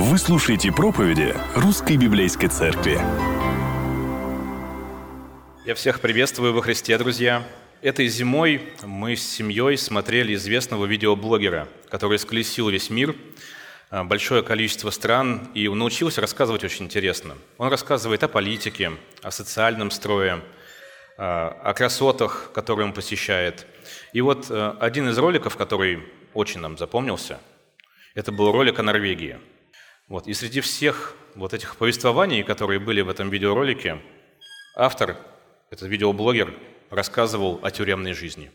Вы слушаете проповеди Русской Библейской Церкви. Я всех приветствую во Христе, друзья. Этой зимой мы с семьей смотрели известного видеоблогера, который сколесил весь мир, а, большое количество стран, и научился рассказывать очень интересно. Он рассказывает о политике, о социальном строе, а, о красотах, которые он посещает. И вот а, один из роликов, который очень нам запомнился, это был ролик о Норвегии. Вот. И среди всех вот этих повествований, которые были в этом видеоролике, автор, этот видеоблогер, рассказывал о тюремной жизни.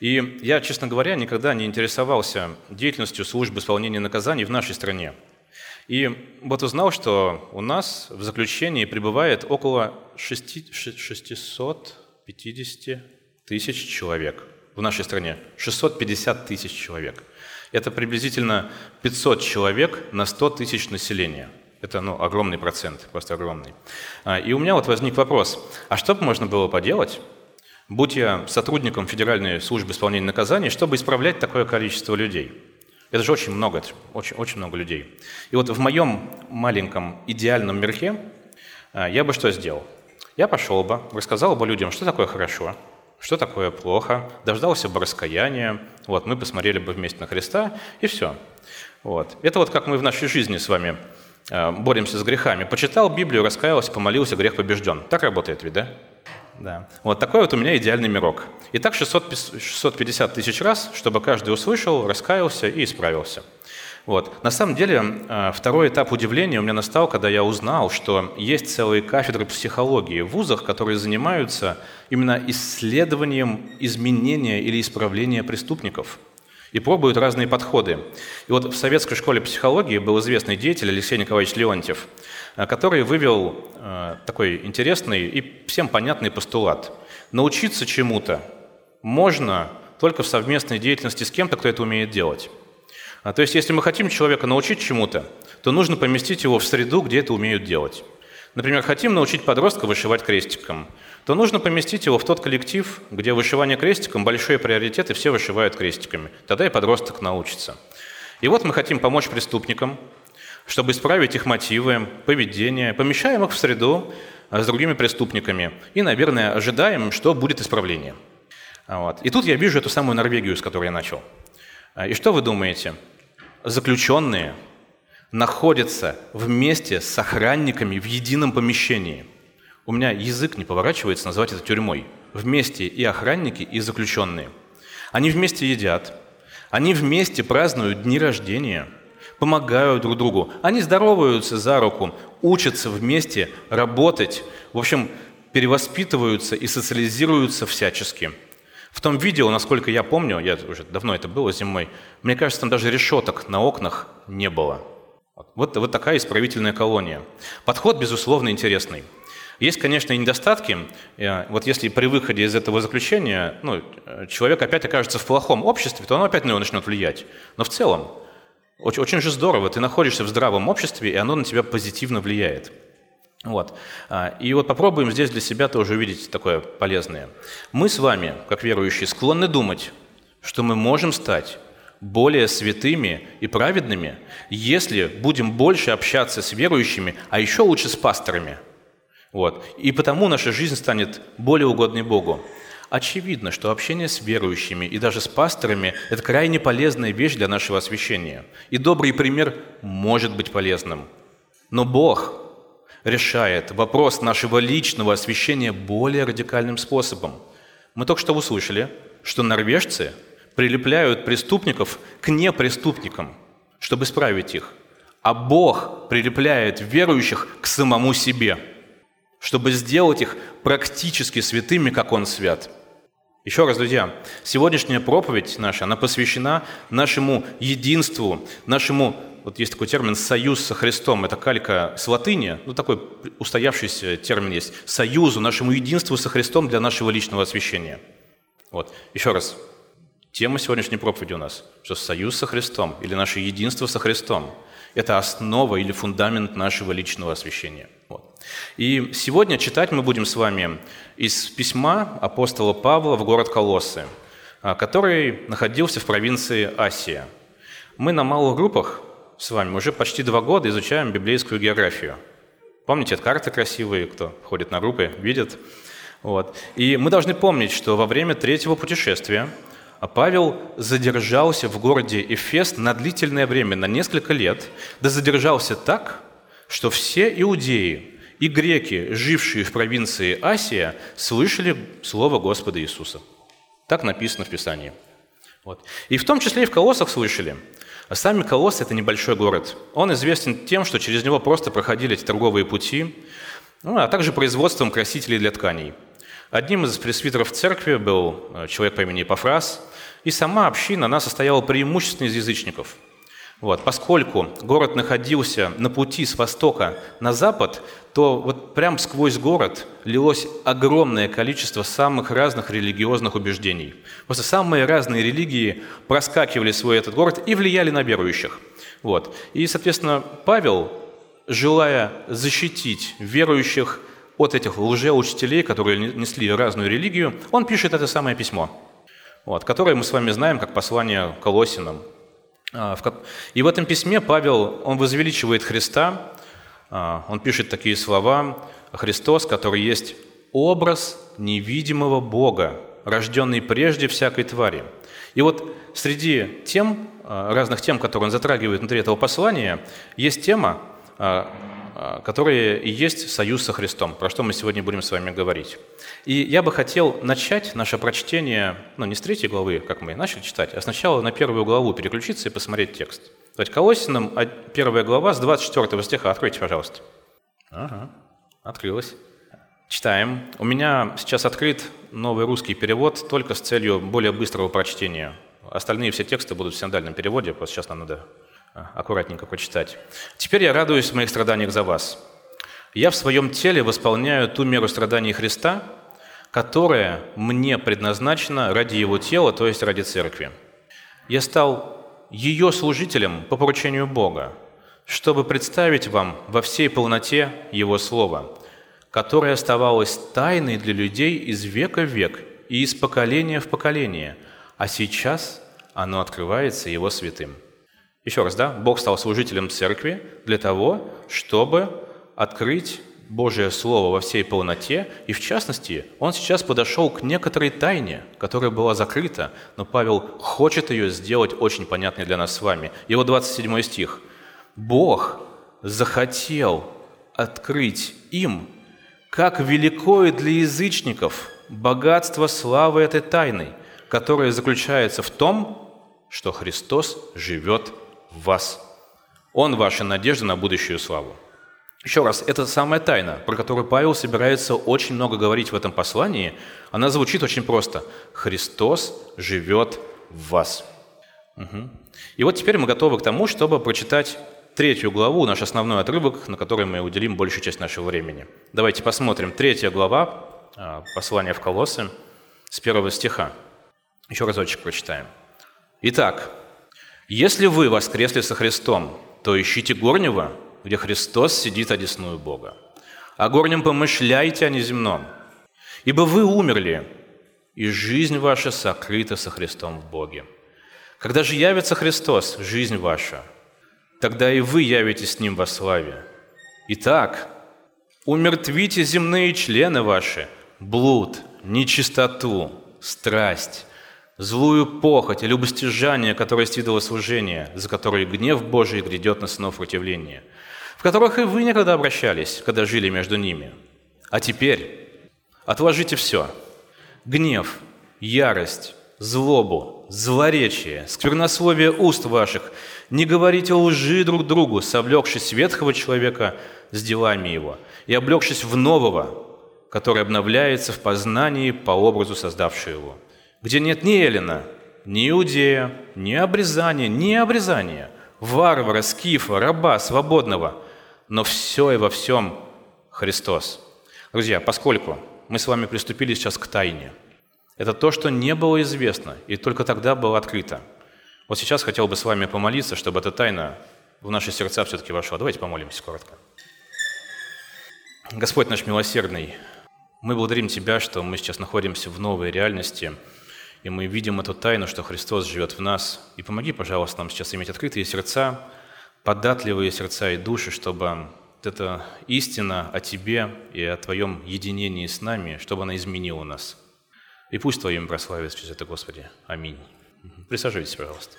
И я, честно говоря, никогда не интересовался деятельностью службы исполнения наказаний в нашей стране. И вот узнал, что у нас в заключении пребывает около 650 тысяч человек в нашей стране. 650 тысяч человек. Это приблизительно 500 человек на 100 тысяч населения. Это ну, огромный процент, просто огромный. А, и у меня вот возник вопрос, а что бы можно было поделать, будь я сотрудником Федеральной службы исполнения наказаний, чтобы исправлять такое количество людей. Это же очень много, очень, очень много людей. И вот в моем маленьком идеальном мирке а, я бы что сделал? Я пошел бы, рассказал бы людям, что такое хорошо, что такое плохо, дождался бы раскаяния, вот, мы посмотрели бы вместе на Христа, и все. Вот. Это вот как мы в нашей жизни с вами а, боремся с грехами. Почитал Библию, раскаялся, помолился, грех побежден. Так работает ведь, да? Да. Вот такой вот у меня идеальный мирок. И так 600, 650 тысяч раз, чтобы каждый услышал, раскаялся и исправился. Вот. На самом деле, а, второй этап удивления у меня настал, когда я узнал, что есть целые кафедры психологии в вузах, которые занимаются именно исследованием изменения или исправления преступников и пробуют разные подходы. И вот в советской школе психологии был известный деятель Алексей Николаевич Леонтьев, а, который вывел а, такой интересный и всем понятный постулат. Научиться чему-то можно только в совместной деятельности с кем-то, кто это умеет делать. А, то есть, если мы хотим человека научить чему-то, то нужно поместить его в среду, где это умеют делать. Например, хотим научить подростка вышивать крестиком, то нужно поместить его в тот коллектив, где вышивание крестиком – большой приоритет, и все вышивают крестиками. Тогда и подросток научится. И вот мы хотим помочь преступникам, чтобы исправить их мотивы, поведение, помещаем их в среду а, с другими преступниками и, наверное, ожидаем, что будет исправление. Вот. И тут я вижу эту самую Норвегию, с которой я начал. А, и что вы думаете? Заключенные находятся вместе с охранниками в едином помещении. У меня язык не поворачивается назвать это тюрьмой. Вместе и охранники, и заключенные. Они вместе едят, они вместе празднуют дни рождения, помогают друг другу, они здороваются за руку, учатся вместе работать, в общем, перевоспитываются и социализируются всячески. В том видео, насколько я помню, я уже давно это было зимой, мне кажется, там даже решеток на окнах не было. Вот, вот такая исправительная колония. Подход, безусловно, интересный. Есть, конечно, и недостатки. Э, вот если при выходе из этого заключения ну, человек опять окажется в плохом обществе, то оно опять на него начнет влиять. Но в целом, очень, очень же здорово, ты находишься в здравом обществе, и оно на тебя позитивно влияет. Вот. А, и вот попробуем здесь для себя тоже увидеть такое полезное. Мы с вами, как верующие, склонны думать, что мы можем стать более святыми и праведными, если будем больше общаться с верующими, а еще лучше с пасторами. Вот. И потому наша жизнь станет более угодной Богу. Очевидно, что общение с верующими и даже с пасторами – это крайне полезная вещь для нашего освящения. И добрый пример может быть полезным. Но Бог решает вопрос нашего личного освящения более радикальным способом. Мы только что услышали, что норвежцы прилепляют преступников к непреступникам, чтобы исправить их. А Бог прилепляет верующих к самому себе, чтобы сделать их практически святыми, как Он свят. Еще раз, друзья, сегодняшняя проповедь наша, она посвящена нашему единству, нашему, вот есть такой термин «союз со Христом», это калька с латыни, ну такой устоявшийся термин есть, союзу, нашему единству со Христом для нашего личного освящения. Вот, еще раз, Тема сегодняшней проповеди у нас, что союз со Христом или наше единство со Христом – это основа или фундамент нашего личного освящения. Вот. И сегодня читать мы будем с вами из письма апостола Павла в город Колоссы, а, который находился в провинции Асия. Мы на малых группах с вами уже почти два года изучаем библейскую географию. Помните, это карты красивые, кто ходит на рупы, видит. Вот. И мы должны помнить, что во время третьего путешествия Павел задержался в городе Эфес на длительное время, на несколько лет, да задержался так, что все иудеи и греки, жившие в провинции Асия, слышали слово Господа Иисуса. Так написано в Писании. Вот. И в том числе и в Колоссах слышали. А сами Колоссы – это небольшой город. Он известен тем, что через него просто проходили эти торговые пути, ну, а также производством красителей для тканей. Одним из пресвитеров церкви был э, человек по имени Пафрас, и сама община, она состояла преимущественно из язычников – вот. Поскольку город находился на пути с востока на запад, то вот прям сквозь город лилось огромное количество самых разных религиозных убеждений. Просто самые разные религии проскакивали свой этот город и влияли на верующих. Вот. И, соответственно, Павел, желая защитить верующих от этих лжеучителей, которые несли разную религию, он пишет это самое письмо, вот, которое мы с вами знаем как послание Колосинам, и в этом письме Павел, он возвеличивает Христа, а, он пишет такие слова, «Христос, который есть образ невидимого Бога, рожденный прежде всякой твари». И вот среди тем, а, разных тем, которые он затрагивает внутри этого послания, есть тема, а, которые и есть союз со Христом, про что мы сегодня будем с вами говорить. И я бы хотел начать наше прочтение, ну, не с третьей главы, как мы начали читать, а сначала на первую главу переключиться и посмотреть текст. Давайте Колосинам, а, первая глава с 24 стиха. Откройте, пожалуйста. Ага, открылась. Читаем. У меня сейчас открыт новый русский перевод только с целью более быстрого прочтения. Остальные все тексты будут в синдальном переводе, просто сейчас нам надо аккуратненько прочитать. «Теперь я радуюсь в моих страданиях за вас. Я в своем теле восполняю ту меру страданий Христа, которая мне предназначена ради Его тела, то есть ради Церкви. Я стал ее служителем по поручению Бога, чтобы представить вам во всей полноте Его Слова, которое оставалось тайной для людей из века в век и из поколения в поколение, а сейчас оно открывается Его святым. Еще раз, да, Бог стал служителем церкви для того, чтобы открыть Божие Слово во всей полноте, и в частности, он сейчас подошел к некоторой тайне, которая была закрыта, но Павел хочет ее сделать очень понятной для нас с вами. Его 27 стих. «Бог захотел открыть им, как великое для язычников богатство славы этой тайны, которая заключается в том, что Христос живет вас. Он ваша надежда на будущую славу. Еще раз, это самая тайна, про которую Павел собирается очень много говорить в этом послании. Она звучит очень просто. Христос живет в вас. Угу. И вот теперь мы готовы к тому, чтобы прочитать третью главу, наш основной отрывок, на который мы уделим большую часть нашего времени. Давайте посмотрим. Третья глава а, послания в Колоссы с первого стиха. Еще разочек прочитаем. Итак, если вы воскресли со Христом, то ищите горнего, где Христос сидит одесную Бога. О горнем помышляйте, а не земном. Ибо вы умерли, и жизнь ваша сокрыта со Христом в Боге. Когда же явится Христос, жизнь ваша, тогда и вы явитесь с Ним во славе. Итак, умертвите земные члены ваши, блуд, нечистоту, страсть, злую похоть и любостяжание, которое стидало служение, за которое гнев Божий грядет на сынов противления, в которых и вы некогда обращались, когда жили между ними. А теперь отложите все – гнев, ярость, злобу, злоречие, сквернословие уст ваших, не говорите лжи друг другу, совлекшись ветхого человека с делами его, и облегшись в нового, который обновляется в познании по образу создавшего его – где нет ни Эллина, ни Иудея, ни обрезания, ни обрезания, варвара, скифа, раба, свободного, но все и во всем Христос. Друзья, поскольку мы с вами приступили сейчас к тайне, это то, что не было известно, и только тогда было открыто. Вот сейчас хотел бы с вами помолиться, чтобы эта тайна в наши сердца все-таки вошла. Давайте помолимся коротко. Господь наш милосердный, мы благодарим Тебя, что мы сейчас находимся в новой реальности – и мы видим эту тайну, что Христос живет в нас. И помоги, пожалуйста, нам сейчас иметь открытые сердца, податливые сердца и души, чтобы эта истина о Тебе и о Твоем единении с нами, чтобы она изменила нас. И пусть Твое имя прославится через это, Господи. Аминь. Присаживайтесь, пожалуйста.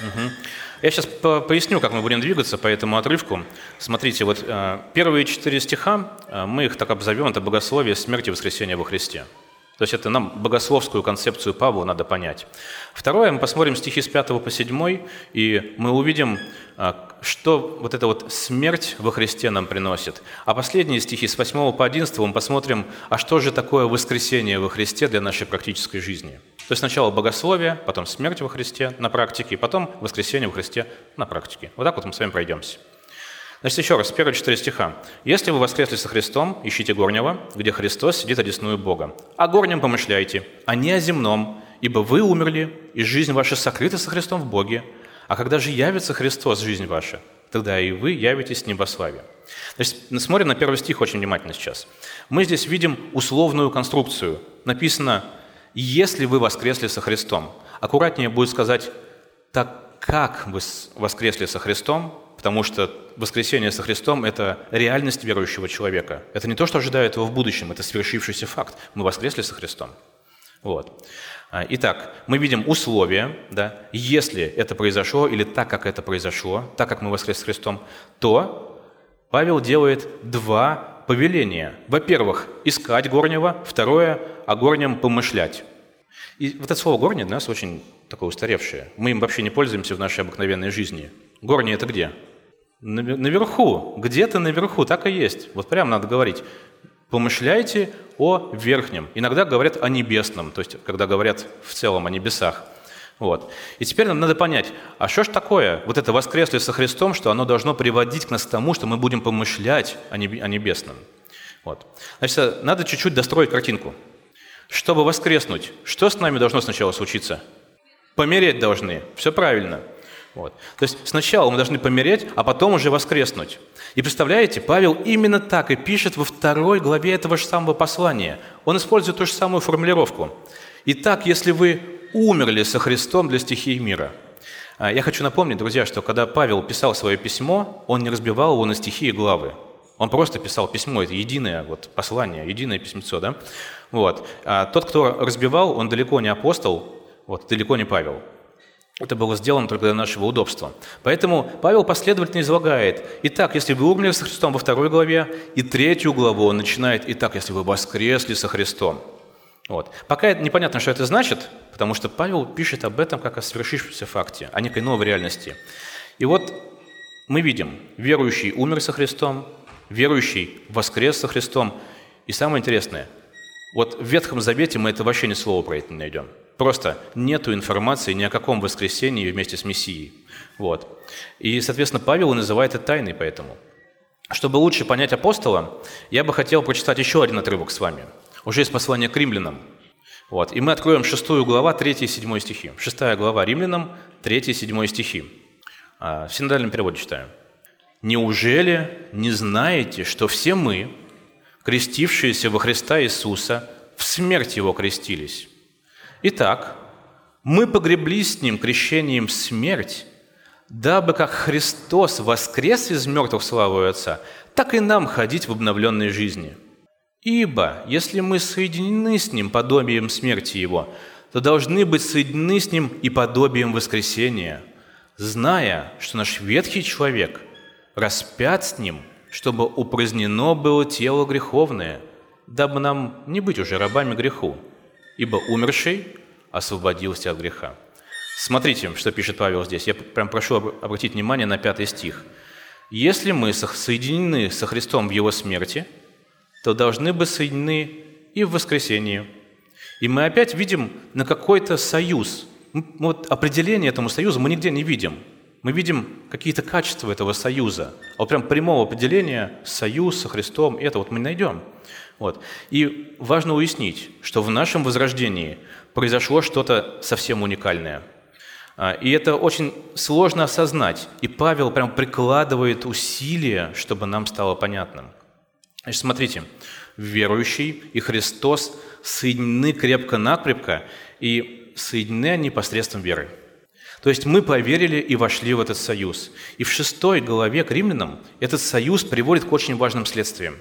Угу. Я сейчас поясню, как мы будем двигаться по этому отрывку. Смотрите, вот э, первые четыре стиха, э, мы их так обзовем, это богословие смерти и воскресения во Христе. То есть это нам богословскую концепцию Павла надо понять. Второе, мы посмотрим стихи с 5 по 7, и мы увидим, а, что вот эта вот смерть во Христе нам приносит. А последние стихи с 8 по 11 мы посмотрим, а что же такое воскресение во Христе для нашей практической жизни. То есть сначала богословие, потом смерть во Христе на практике, потом воскресение во Христе на практике. Вот так вот мы с вами пройдемся. Значит, еще раз, первые четыре стиха. «Если вы воскресли со Христом, ищите горнего, где Христос сидит одесную Бога. О горнем помышляйте, а не о земном, ибо вы умерли, и жизнь ваша сокрыта со Христом в Боге. А когда же явится Христос, жизнь ваша, тогда и вы явитесь в небославие». Значит, смотрим на первый стих очень внимательно сейчас. Мы здесь видим условную конструкцию. Написано «если вы воскресли со Христом». Аккуратнее будет сказать «так как вы воскресли со Христом», потому что воскресение со Христом – это реальность верующего человека. Это не то, что ожидает его в будущем, это свершившийся факт. Мы воскресли со Христом. Вот. А, итак, мы видим условия, да, если это произошло или так, как это произошло, так, как мы воскресли с Христом, то Павел делает два повеления. Во-первых, искать горнего, второе – о горнем помышлять. И вот это слово «горний» для нас очень такое устаревшее. Мы им вообще не пользуемся в нашей обыкновенной жизни. Горний – это где? Наверху, где-то наверху, так и есть. Вот прямо надо говорить. Помышляйте о верхнем. Иногда говорят о небесном, то есть когда говорят в целом о небесах. Вот. И теперь нам надо понять, а что ж такое вот это воскреслие со Христом, что оно должно приводить нас к тому, что мы будем помышлять о небесном. Вот. Значит, надо чуть-чуть достроить картинку. Чтобы воскреснуть, что с нами должно сначала случиться? Помереть должны. Все правильно. Вот. То есть сначала мы должны помереть, а потом уже воскреснуть. И представляете, Павел именно так и пишет во второй главе этого же самого послания. Он использует ту же самую формулировку. Итак, если вы умерли со Христом для стихии мира. А, я хочу напомнить, друзья, что когда Павел писал свое письмо, он не разбивал его на стихи и главы. Он просто писал письмо, это единое вот, послание, единое письмецо. Да? Вот. А тот, кто разбивал, он далеко не апостол, вот, далеко не Павел. Это было сделано только для нашего удобства. Поэтому Павел последовательно излагает. Итак, если вы умерли со Христом во второй главе, и третью главу он начинает «Итак, если вы воскресли со Христом». Вот. Пока непонятно, что это значит, потому что Павел пишет об этом как о свершившемся факте, о некой новой реальности. И вот мы видим, верующий умер со Христом, верующий воскрес со Христом. И самое интересное, вот в Ветхом Завете мы это вообще ни слова про это не найдем. Просто нету информации ни о каком воскресении вместе с Мессией. Вот. И, соответственно, Павел называет это тайной поэтому. Чтобы лучше понять апостола, я бы хотел прочитать еще один отрывок с вами. Уже из послания к римлянам. Вот. И мы откроем 6 глава, 3 и 7 стихи. 6 глава римлянам, 3 и 7 стихи. А, в синодальном переводе читаю. «Неужели не знаете, что все мы, крестившиеся во Христа Иисуса, в смерть Его крестились?» Итак, мы погреблись с Ним крещением смерть, дабы как Христос воскрес из мертвых славу Отца, так и нам ходить в обновленной жизни. Ибо, если мы соединены с Ним подобием смерти Его, то должны быть соединены с Ним и подобием воскресения, зная, что наш ветхий человек распят с Ним, чтобы упразднено было тело греховное, дабы нам не быть уже рабами греху, ибо умерший освободился от греха. Смотрите, что пишет Павел здесь. Я прям прошу обратить внимание на пятый стих. «Если мы соединены со Христом в Его смерти, то должны быть соединены и в воскресении». И мы опять видим на какой-то союз. Вот определение этому союзу мы нигде не видим. Мы видим какие-то качества этого союза. А вот прям прямого определения союз со Христом, это вот мы найдем. Вот. И важно уяснить, что в нашем возрождении произошло что-то совсем уникальное. А, и это очень сложно осознать. И Павел прям прикладывает усилия, чтобы нам стало понятным. Значит, смотрите, верующий и Христос соединены крепко-накрепко, и соединены они посредством веры. То есть мы поверили и вошли в этот союз. И в шестой главе к римлянам этот союз приводит к очень важным следствиям.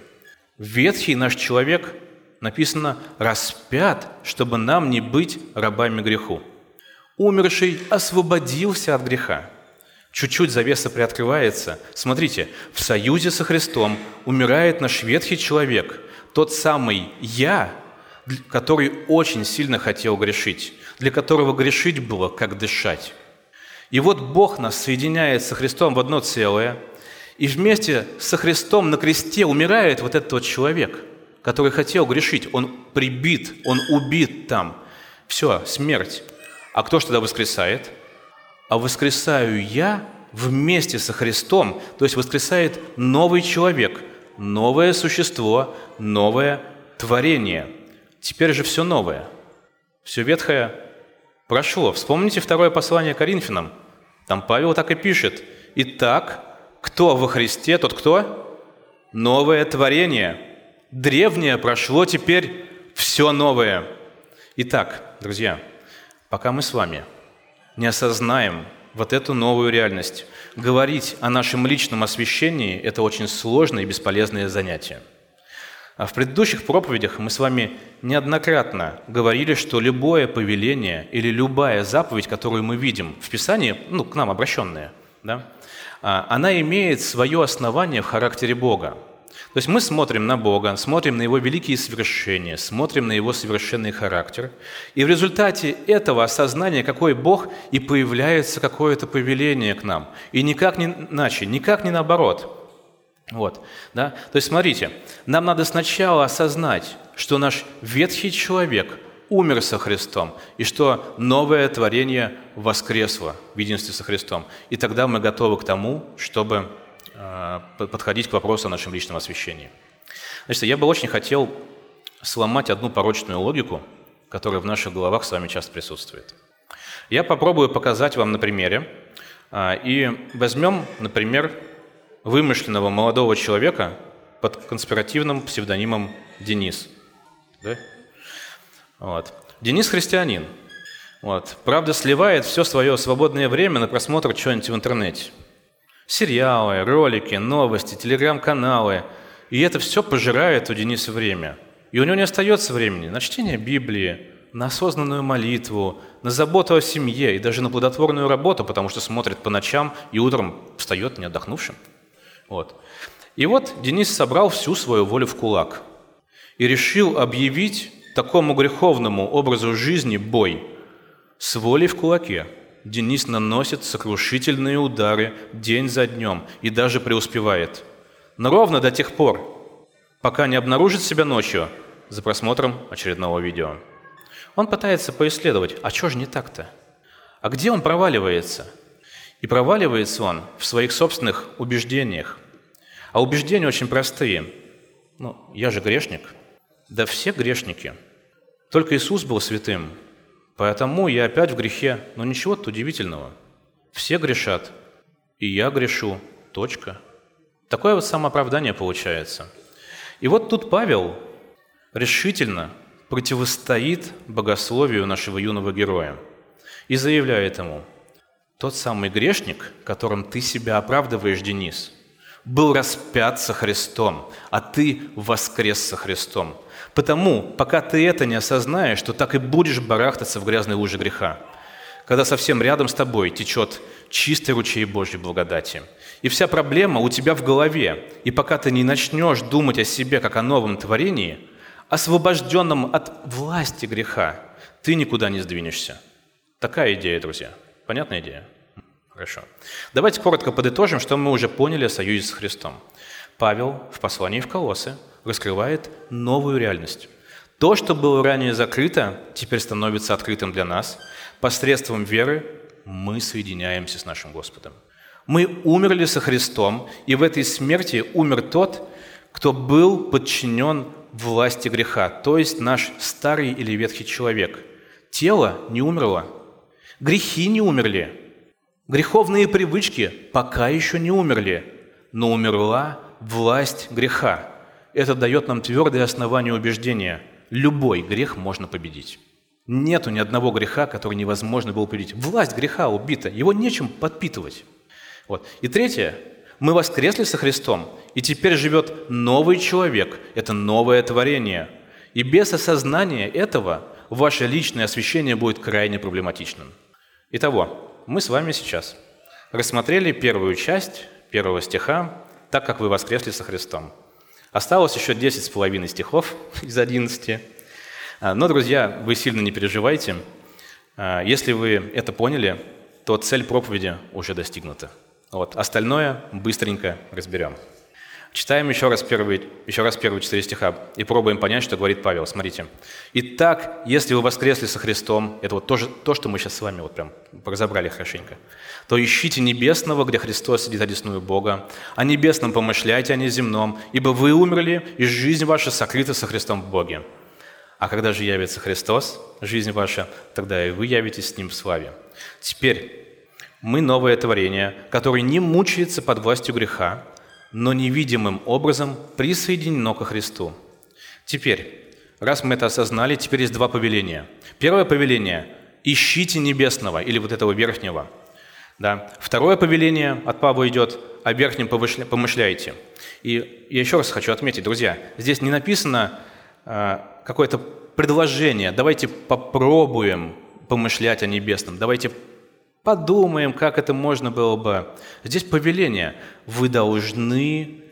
Ветхий наш человек, написано, распят, чтобы нам не быть рабами греху. Умерший освободился от греха. Чуть-чуть завеса приоткрывается. Смотрите, в союзе со Христом умирает наш ветхий человек, тот самый «я», который очень сильно хотел грешить, для которого грешить было как дышать. И вот Бог нас соединяет со Христом в одно целое, и вместе со Христом на кресте умирает вот этот вот человек, который хотел грешить. Он прибит, он убит там. Все, смерть. А кто ж тогда воскресает? А воскресаю я вместе со Христом, то есть воскресает новый человек, новое существо, новое творение. Теперь же все новое. Все ветхое прошло. Вспомните второе послание Коринфянам. Там Павел так и пишет. Итак, кто во Христе, тот кто? Новое творение. Древнее прошло, теперь все новое. Итак, друзья, пока мы с вами не осознаем вот эту новую реальность, говорить о нашем личном освящении – это очень сложное и бесполезное занятие – а в предыдущих проповедях мы с вами неоднократно говорили, что любое повеление или любая заповедь, которую мы видим в Писании, ну, к нам обращенная, да, она имеет свое основание в характере Бога. То есть мы смотрим на Бога, смотрим на Его великие совершения, смотрим на Его совершенный характер, и в результате этого осознания, какой Бог, и появляется какое-то повеление к нам. И никак не иначе, никак не наоборот – вот, да? То есть смотрите, нам надо сначала осознать, что наш ветхий человек умер со Христом, и что новое творение воскресло в единстве со Христом. И тогда мы готовы к тому, чтобы э, подходить к вопросу о нашем личном освящении. Значит, я бы очень хотел сломать одну порочную логику, которая в наших головах с вами часто присутствует. Я попробую показать вам на примере, э, и возьмем, например, вымышленного молодого человека под конспиративным псевдонимом Денис. Да? Вот. Денис христианин. Вот. Правда, сливает все свое свободное время на просмотр чего-нибудь в интернете. Сериалы, ролики, новости, телеграм-каналы. И это все пожирает у Дениса время. И у него не остается времени на чтение Библии, на осознанную молитву, на заботу о семье и даже на плодотворную работу, потому что смотрит по ночам и утром встает не отдохнувшим. Вот. И вот Денис собрал всю свою волю в кулак и решил объявить такому греховному образу жизни бой. С волей в кулаке Денис наносит сокрушительные удары день за днем и даже преуспевает. Но ровно до тех пор, пока не обнаружит себя ночью за просмотром очередного видео. Он пытается поисследовать, а что же не так-то? А где он проваливается? И проваливается он в своих собственных убеждениях. А убеждения очень простые. Ну, я же грешник. Да все грешники. Только Иисус был святым. Поэтому я опять в грехе. Но ничего тут удивительного. Все грешат. И я грешу. Точка. Такое вот самооправдание получается. И вот тут Павел решительно противостоит богословию нашего юного героя и заявляет ему – тот самый грешник, которым ты себя оправдываешь, Денис, был распят со Христом, а ты воскрес со Христом. Потому, пока ты это не осознаешь, то так и будешь барахтаться в грязной луже греха, когда совсем рядом с тобой течет чистый ручей Божьей благодати. И вся проблема у тебя в голове. И пока ты не начнешь думать о себе как о новом творении, освобожденном от власти греха, ты никуда не сдвинешься. Такая идея, друзья. Понятная идея? Хорошо. Давайте коротко подытожим, что мы уже поняли о союзе с Христом. Павел в послании в Колоссы раскрывает новую реальность. То, что было ранее закрыто, теперь становится открытым для нас. Посредством веры мы соединяемся с нашим Господом. Мы умерли со Христом, и в этой смерти умер тот, кто был подчинен власти греха, то есть наш старый или ветхий человек. Тело не умерло, Грехи не умерли. Греховные привычки пока еще не умерли, но умерла власть греха. Это дает нам твердое основание убеждения. Любой грех можно победить. Нету ни одного греха, который невозможно было победить. Власть греха убита, его нечем подпитывать. Вот. И третье, мы воскресли со Христом, и теперь живет новый человек, это новое творение. И без осознания этого ваше личное освящение будет крайне проблематичным. Итого, мы с вами сейчас рассмотрели первую часть первого стиха, так как вы воскресли со Христом. Осталось еще 10 с половиной стихов из 11. А, но, друзья, вы сильно не переживайте. А, если вы это поняли, то цель проповеди уже достигнута. Вот. Остальное быстренько разберем. Читаем еще раз, первые, еще раз первые четыре стиха и пробуем понять, что говорит Павел. Смотрите. «Итак, если вы воскресли со Христом», это вот то, то, что мы сейчас с вами вот прям разобрали хорошенько, «то ищите небесного, где Христос сидит одесную Бога, о небесном помышляйте, а не земном, ибо вы умерли, и жизнь ваша сокрыта со Христом в Боге. А когда же явится Христос, жизнь ваша, тогда и вы явитесь с Ним в славе. Теперь мы новое творение, которое не мучается под властью греха, но невидимым образом присоединено ко Христу. Теперь, раз мы это осознали, теперь есть два повеления. Первое повеление – ищите небесного или вот этого верхнего. Да. Второе повеление от Павла идет – о верхнем помышляйте. И я еще раз хочу отметить, друзья, здесь не написано э, какое-то предложение, давайте попробуем помышлять о небесном, давайте подумаем, как это можно было бы. Здесь повеление. Вы должны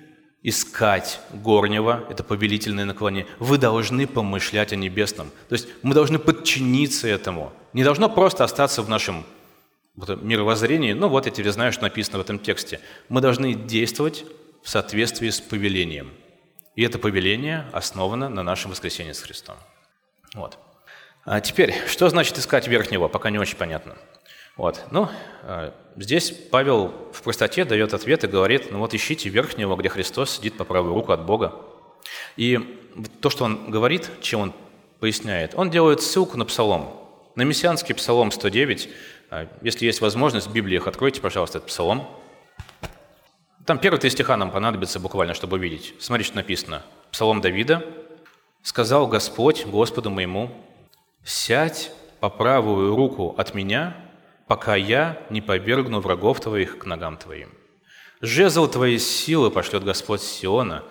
искать горнего, это повелительное наклонение. Вы должны помышлять о небесном. То есть мы должны подчиниться этому. Не должно просто остаться в нашем мировоззрении, ну вот я тебе знаю, что написано в этом тексте. Мы должны действовать в соответствии с повелением. И это повеление основано на нашем воскресении с Христом. Вот. А теперь, что значит искать верхнего, пока не очень понятно. Вот. Ну, э, здесь Павел в простоте дает ответ и говорит, ну вот ищите верхнего, где Христос сидит по правую руку от Бога. И то, что он говорит, чем он поясняет, он делает ссылку на Псалом, на мессианский Псалом 109. Э, если есть возможность, в Библии их откройте, пожалуйста, этот Псалом. Там первые три стиха нам понадобится буквально, чтобы увидеть. Смотрите, что написано. Псалом Давида. «Сказал Господь Господу моему, сядь по правую руку от меня, пока я не повергну врагов твоих к ногам твоим. Жезл твоей силы пошлет Господь Сиона,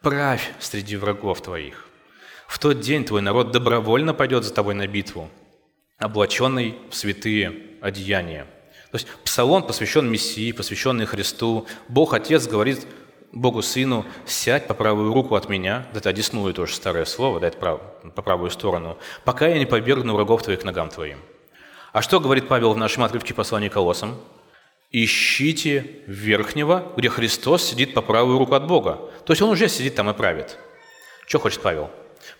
правь среди врагов твоих. В тот день твой народ добровольно пойдет за тобой на битву, облаченный в святые одеяния. То есть псалом посвящен Мессии, посвященный Христу. Бог Отец говорит Богу Сыну, сядь по правую руку от меня, это одесную тоже старое слово, да, это прав, по правую сторону, пока я не повергну врагов твоих к ногам твоим. А что говорит Павел в нашем отрывке послания Колоссам? «Ищите верхнего, где Христос сидит по правую руку от Бога». То есть Он уже сидит там и правит. Что хочет Павел?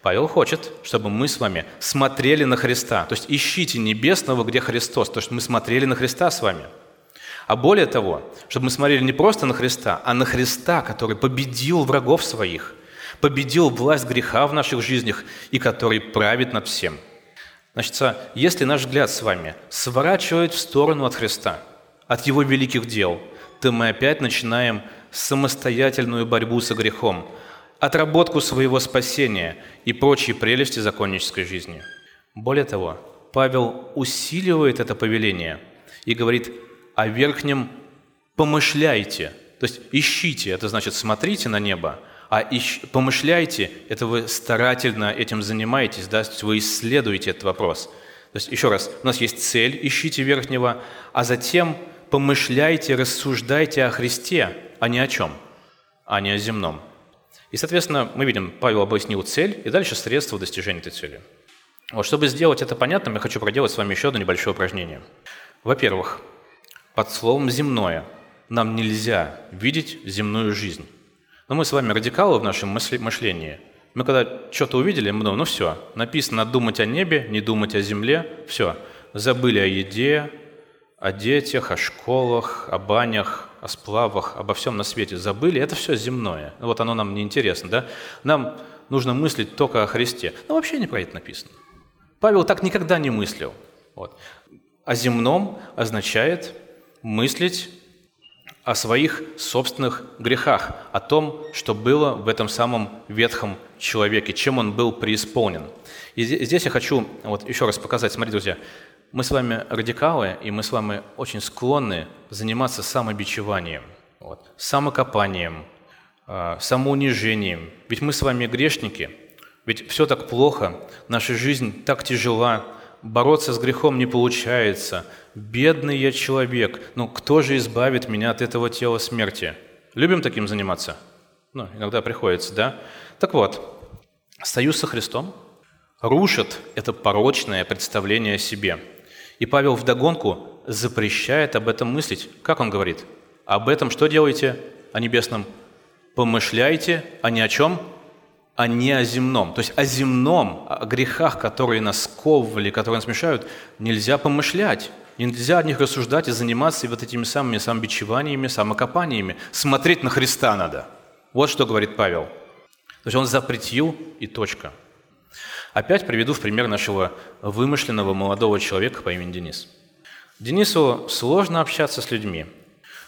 Павел хочет, чтобы мы с вами смотрели на Христа. То есть ищите небесного, где Христос. То есть мы смотрели на Христа с вами. А более того, чтобы мы смотрели не просто на Христа, а на Христа, который победил врагов своих, победил власть греха в наших жизнях и который правит над всем – Значит, если наш взгляд с вами сворачивает в сторону от Христа, от Его великих дел, то мы опять начинаем самостоятельную борьбу со грехом, отработку своего спасения и прочие прелести законнической жизни. Более того, Павел усиливает это повеление и говорит о верхнем «помышляйте», то есть ищите, это значит смотрите на небо, а ищ, помышляйте, это вы старательно этим занимаетесь, да, вы исследуете этот вопрос. То есть, еще раз, у нас есть цель, ищите верхнего, а затем помышляйте, рассуждайте о Христе, а не о чем, а не о земном. И, соответственно, мы видим, Павел объяснил цель, и дальше средства достижения этой цели. Вот, чтобы сделать это понятным, я хочу проделать с вами еще одно небольшое упражнение. Во-первых, под словом «земное» нам нельзя видеть земную жизнь. Но мы с вами радикалы в нашем мышлении. Мы когда что-то увидели, мы думаем, ну все, написано думать о небе, не думать о земле, все. Забыли о еде, о детях, о школах, о банях, о сплавах, обо всем на свете забыли. Это все земное. Вот оно нам не интересно, да? Нам нужно мыслить только о Христе. Но вообще не про это написано. Павел так никогда не мыслил. Вот. О земном означает мыслить о своих собственных грехах, о том, что было в этом самом ветхом человеке, чем он был преисполнен. И здесь я хочу вот еще раз показать, смотрите, друзья, мы с вами радикалы, и мы с вами очень склонны заниматься самобичеванием, вот, самокопанием, э, самоунижением. Ведь мы с вами грешники, ведь все так плохо, наша жизнь так тяжела, бороться с грехом не получается. Бедный я человек, ну кто же избавит меня от этого тела смерти? Любим таким заниматься? Ну, иногда приходится, да? Так вот, союз со Христом рушит это порочное представление о себе. И Павел вдогонку запрещает об этом мыслить. Как он говорит? Об этом что делаете? О небесном. Помышляйте, а не о чем? А не о земном. То есть о земном, о грехах, которые нас сковывали, которые нас мешают, нельзя помышлять. Нельзя о них рассуждать и заниматься вот этими самыми самобичеваниями, самокопаниями. Смотреть на Христа надо. Вот что говорит Павел. То есть он запретил и точка. Опять приведу в пример нашего вымышленного молодого человека по имени Денис. Денису сложно общаться с людьми.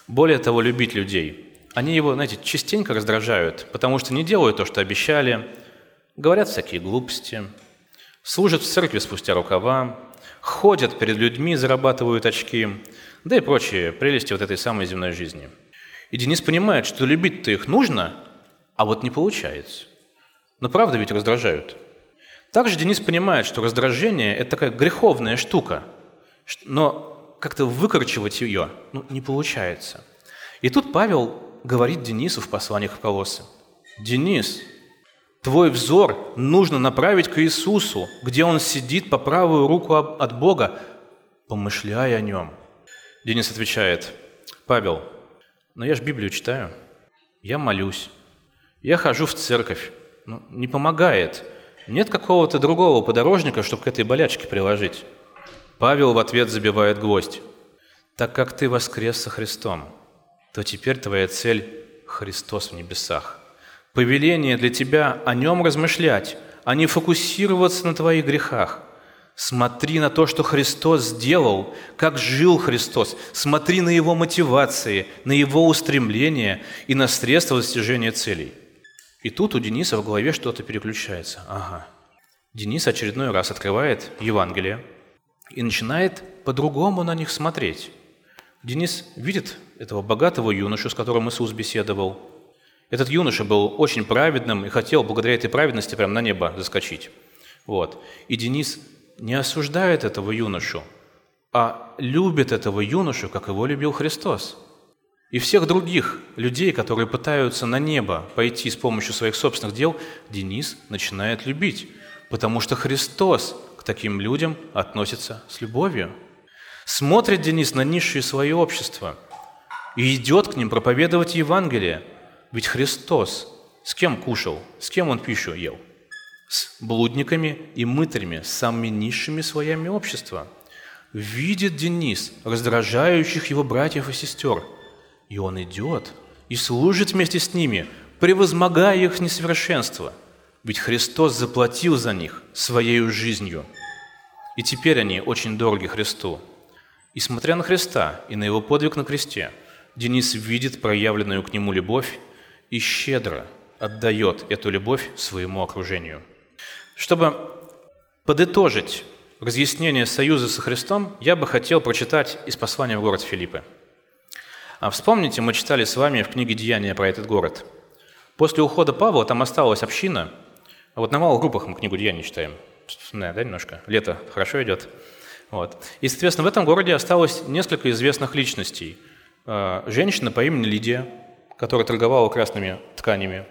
Более того, любить людей – они его, знаете, частенько раздражают, потому что не делают то, что обещали, говорят всякие глупости, служат в церкви спустя рукава, ходят перед людьми, зарабатывают очки, да и прочие прелести вот этой самой земной жизни. И Денис понимает, что любить-то их нужно, а вот не получается. Но правда ведь раздражают. Также Денис понимает, что раздражение – это такая греховная штука, но как-то выкорчевать ее ну, не получается. И тут Павел говорит Денису в посланиях в Колоссы. «Денис, твой взор нужно направить к Иисусу, где Он сидит по правую руку от Бога, помышляй о Нем». Денис отвечает, «Павел, но я же Библию читаю, я молюсь, я хожу в церковь, ну, не помогает. Нет какого-то другого подорожника, чтобы к этой болячке приложить». Павел в ответ забивает гвоздь. «Так как ты воскрес со Христом, то теперь твоя цель – Христос в небесах. Повеление для тебя о нем размышлять, а не фокусироваться на твоих грехах. Смотри на то, что Христос сделал, как жил Христос. Смотри на Его мотивации, на Его устремления и на средства достижения целей. И тут у Дениса в голове что-то переключается. Ага. Денис очередной раз открывает Евангелие и начинает по-другому на них смотреть. Денис видит этого богатого юношу, с которым Иисус беседовал. Этот юноша был очень праведным и хотел благодаря этой праведности прямо на небо заскочить. Вот. И Денис не осуждает этого юношу, а любит этого юношу, как его любил Христос. И всех других людей, которые пытаются на небо пойти с помощью своих собственных дел, Денис начинает любить, потому что Христос к таким людям относится с любовью. Смотрит Денис на низшее свое общество и идет к ним проповедовать Евангелие. Ведь Христос с кем кушал, с кем он пищу ел? С блудниками и мытарями, с самыми низшими слоями общества. Видит Денис раздражающих его братьев и сестер, и он идет и служит вместе с ними, превозмогая их несовершенство. Ведь Христос заплатил за них своей жизнью. И теперь они очень дороги Христу. И смотря на Христа и на его подвиг на кресте, Денис видит проявленную к нему любовь и щедро отдает эту любовь своему окружению. Чтобы подытожить разъяснение союза со Христом, я бы хотел прочитать из послания в город Филиппы. А вспомните, мы читали с вами в книге «Деяния» про этот город. После ухода Павла там осталась община, вот на малых группах мы книгу «Деяний» читаем. Да, да, немножко? Лето хорошо идет. Вот. И, соответственно, в этом городе осталось несколько известных личностей. А, женщина по имени Лидия, которая торговала красными тканями.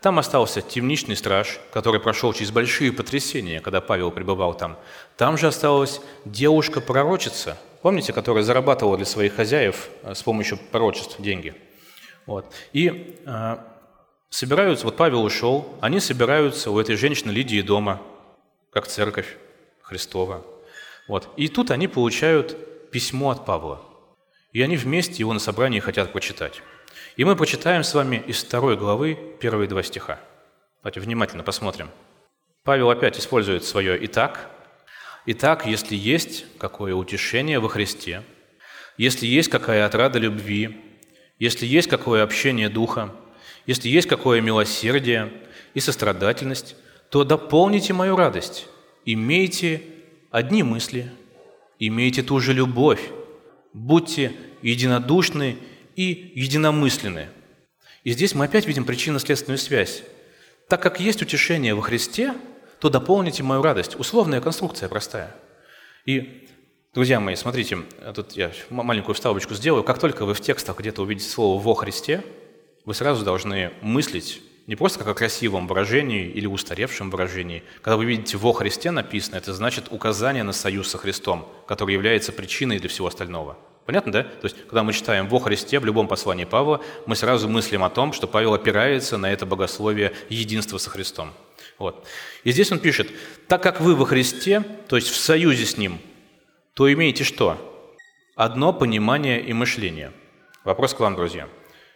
Там остался темничный страж, который прошел через большие потрясения, когда Павел пребывал там. Там же осталась девушка-пророчица, помните, которая зарабатывала для своих хозяев а, с помощью пророчеств деньги. Вот. И э, собираются, вот Павел ушел, они собираются у этой женщины Лидии дома, как церковь Христова. Вот. И тут они получают письмо от Павла. И они вместе его на собрании хотят прочитать. И мы прочитаем с вами из второй главы первые два стиха. Давайте внимательно посмотрим. Павел опять использует свое «итак». «Итак, если есть какое утешение во Христе, если есть какая отрада любви, если есть какое общение Духа, если есть какое милосердие и сострадательность, то дополните мою радость. Имейте одни мысли, имейте ту же любовь, будьте единодушны и единомысленны. И здесь мы опять видим причинно-следственную связь. Так как есть утешение во Христе, то дополните мою радость. Условная конструкция простая. И, друзья мои, смотрите, тут я маленькую вставочку сделаю. Как только вы в текстах где-то увидите слово «во Христе», вы сразу должны мыслить не просто как о красивом выражении или устаревшем выражении. Когда вы видите «во Христе» написано, это значит указание на союз со Христом, который является причиной для всего остального. Понятно, да? То есть, когда мы читаем «во Христе» в любом послании Павла, мы сразу мыслим о том, что Павел опирается на это богословие единства со Христом. Вот. И здесь он пишет, «Так как вы во Христе, то есть в союзе с Ним, то имеете что? Одно понимание и мышление». Вопрос к вам, друзья.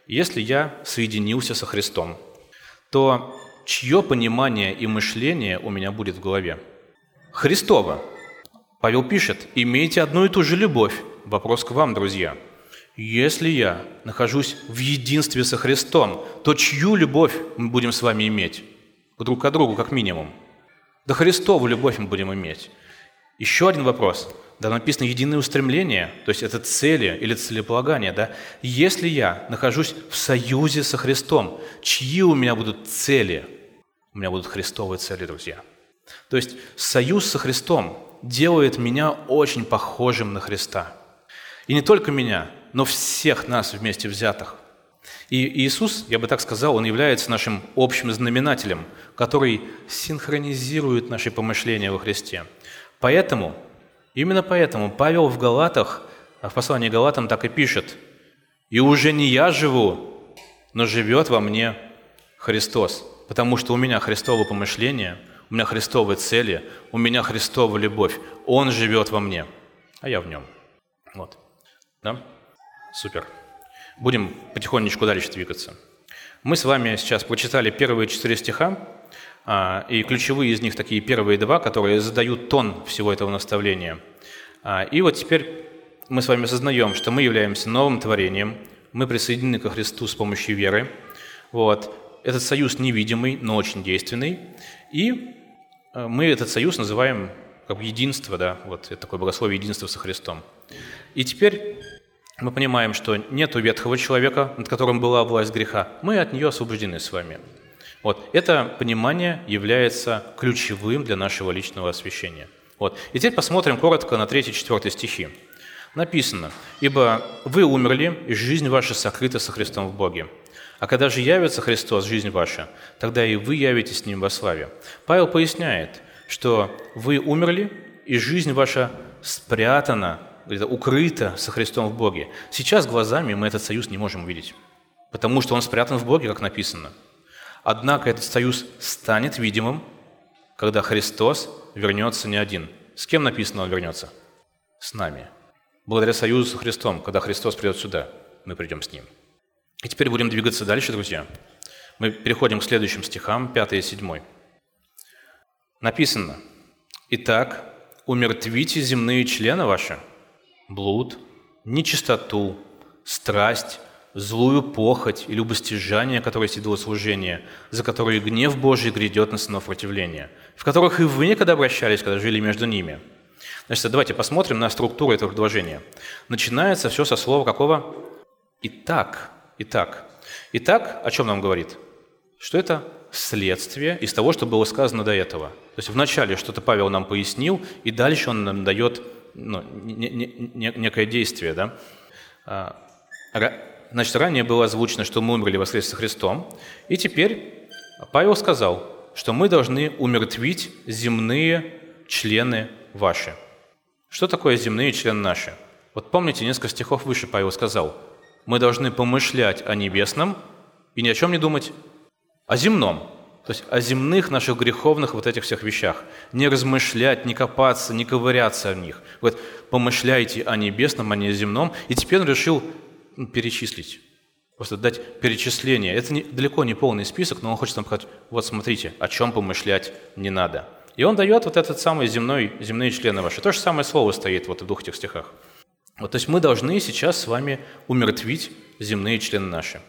Если я соединился со Христом – то чье понимание и мышление у меня будет в голове? Христово. Павел пишет, имейте одну и ту же любовь. Вопрос к вам, друзья. Если я нахожусь в единстве со Христом, то чью любовь мы будем с вами иметь? Друг к другу, как минимум. Да Христову любовь мы будем иметь. Еще один вопрос. Да, написано единое устремление, то есть это цели или целеполагание. Да? Если я нахожусь в союзе со Христом, чьи у меня будут цели? У меня будут христовые цели, друзья. То есть союз со Христом делает меня очень похожим на Христа. И не только меня, но всех нас вместе взятых. И Иисус, я бы так сказал, Он является нашим общим знаменателем, который синхронизирует наши помышления во Христе. Поэтому Именно поэтому Павел в Галатах, а в послании Галатам так и пишет, «И уже не я живу, но живет во мне Христос, потому что у меня Христово помышление, у меня Христовые цели, у меня Христова любовь. Он живет во мне, а я в нем». Вот. Да? Супер. Будем потихонечку дальше двигаться. Мы с вами сейчас прочитали первые четыре стиха, и ключевые из них такие первые два, которые задают тон всего этого наставления. А, и вот теперь мы с вами осознаем, что мы являемся новым творением, мы присоединены ко Христу с помощью веры. Вот. Этот союз невидимый, но очень действенный. И а, мы этот союз называем как единство, да, вот это такое богословие единства со Христом. И теперь мы понимаем, что нет ветхого человека, над которым была власть греха. Мы от нее освобождены с вами. Вот. Это понимание является ключевым для нашего личного освящения. Вот. И теперь посмотрим коротко на 3-4 стихи. Написано, «Ибо вы умерли, и жизнь ваша сокрыта со Христом в Боге. А когда же явится Христос, жизнь ваша, тогда и вы явитесь с Ним во славе». Павел поясняет, что вы умерли, и жизнь ваша спрятана, укрыта со Христом в Боге. Сейчас глазами мы этот союз не можем увидеть, потому что он спрятан в Боге, как написано – Однако этот союз станет видимым, когда Христос вернется не один. С кем написано он вернется? С нами. Благодаря союзу с Христом, когда Христос придет сюда, мы придем с Ним. И теперь будем двигаться дальше, друзья. Мы переходим к следующим стихам, 5 и 7. Написано, «Итак, умертвите земные члены ваши, блуд, нечистоту, страсть, злую похоть и любостяжание, которое сидело служение, за которые гнев Божий грядет на сынов противления, в которых и вы некогда обращались, когда жили между ними». Значит, давайте посмотрим на структуру этого предложения. Начинается все со слова какого? «Итак». «Итак». «Итак» о чем нам говорит? Что это следствие из того, что было сказано до этого. То есть вначале что-то Павел нам пояснил, и дальше он нам дает ну, не, не, не, некое действие. Да? Значит, ранее было озвучено, что мы умерли воскрес со Христом, и теперь Павел сказал, что мы должны умертвить земные члены ваши. Что такое земные члены наши? Вот помните, несколько стихов выше Павел сказал, мы должны помышлять о небесном и ни о чем не думать, о земном, то есть о земных наших греховных вот этих всех вещах. Не размышлять, не копаться, не ковыряться в них. Вот помышляйте о небесном, а не о земном. И теперь он решил перечислить, просто дать перечисление. Это не, далеко не полный список, но он хочет нам сказать, вот смотрите, о чем помышлять не надо. И он дает вот этот самый земной, земные члены ваши. То же самое слово стоит вот в двух этих стихах. Вот, то есть мы должны сейчас с вами умертвить земные члены наши.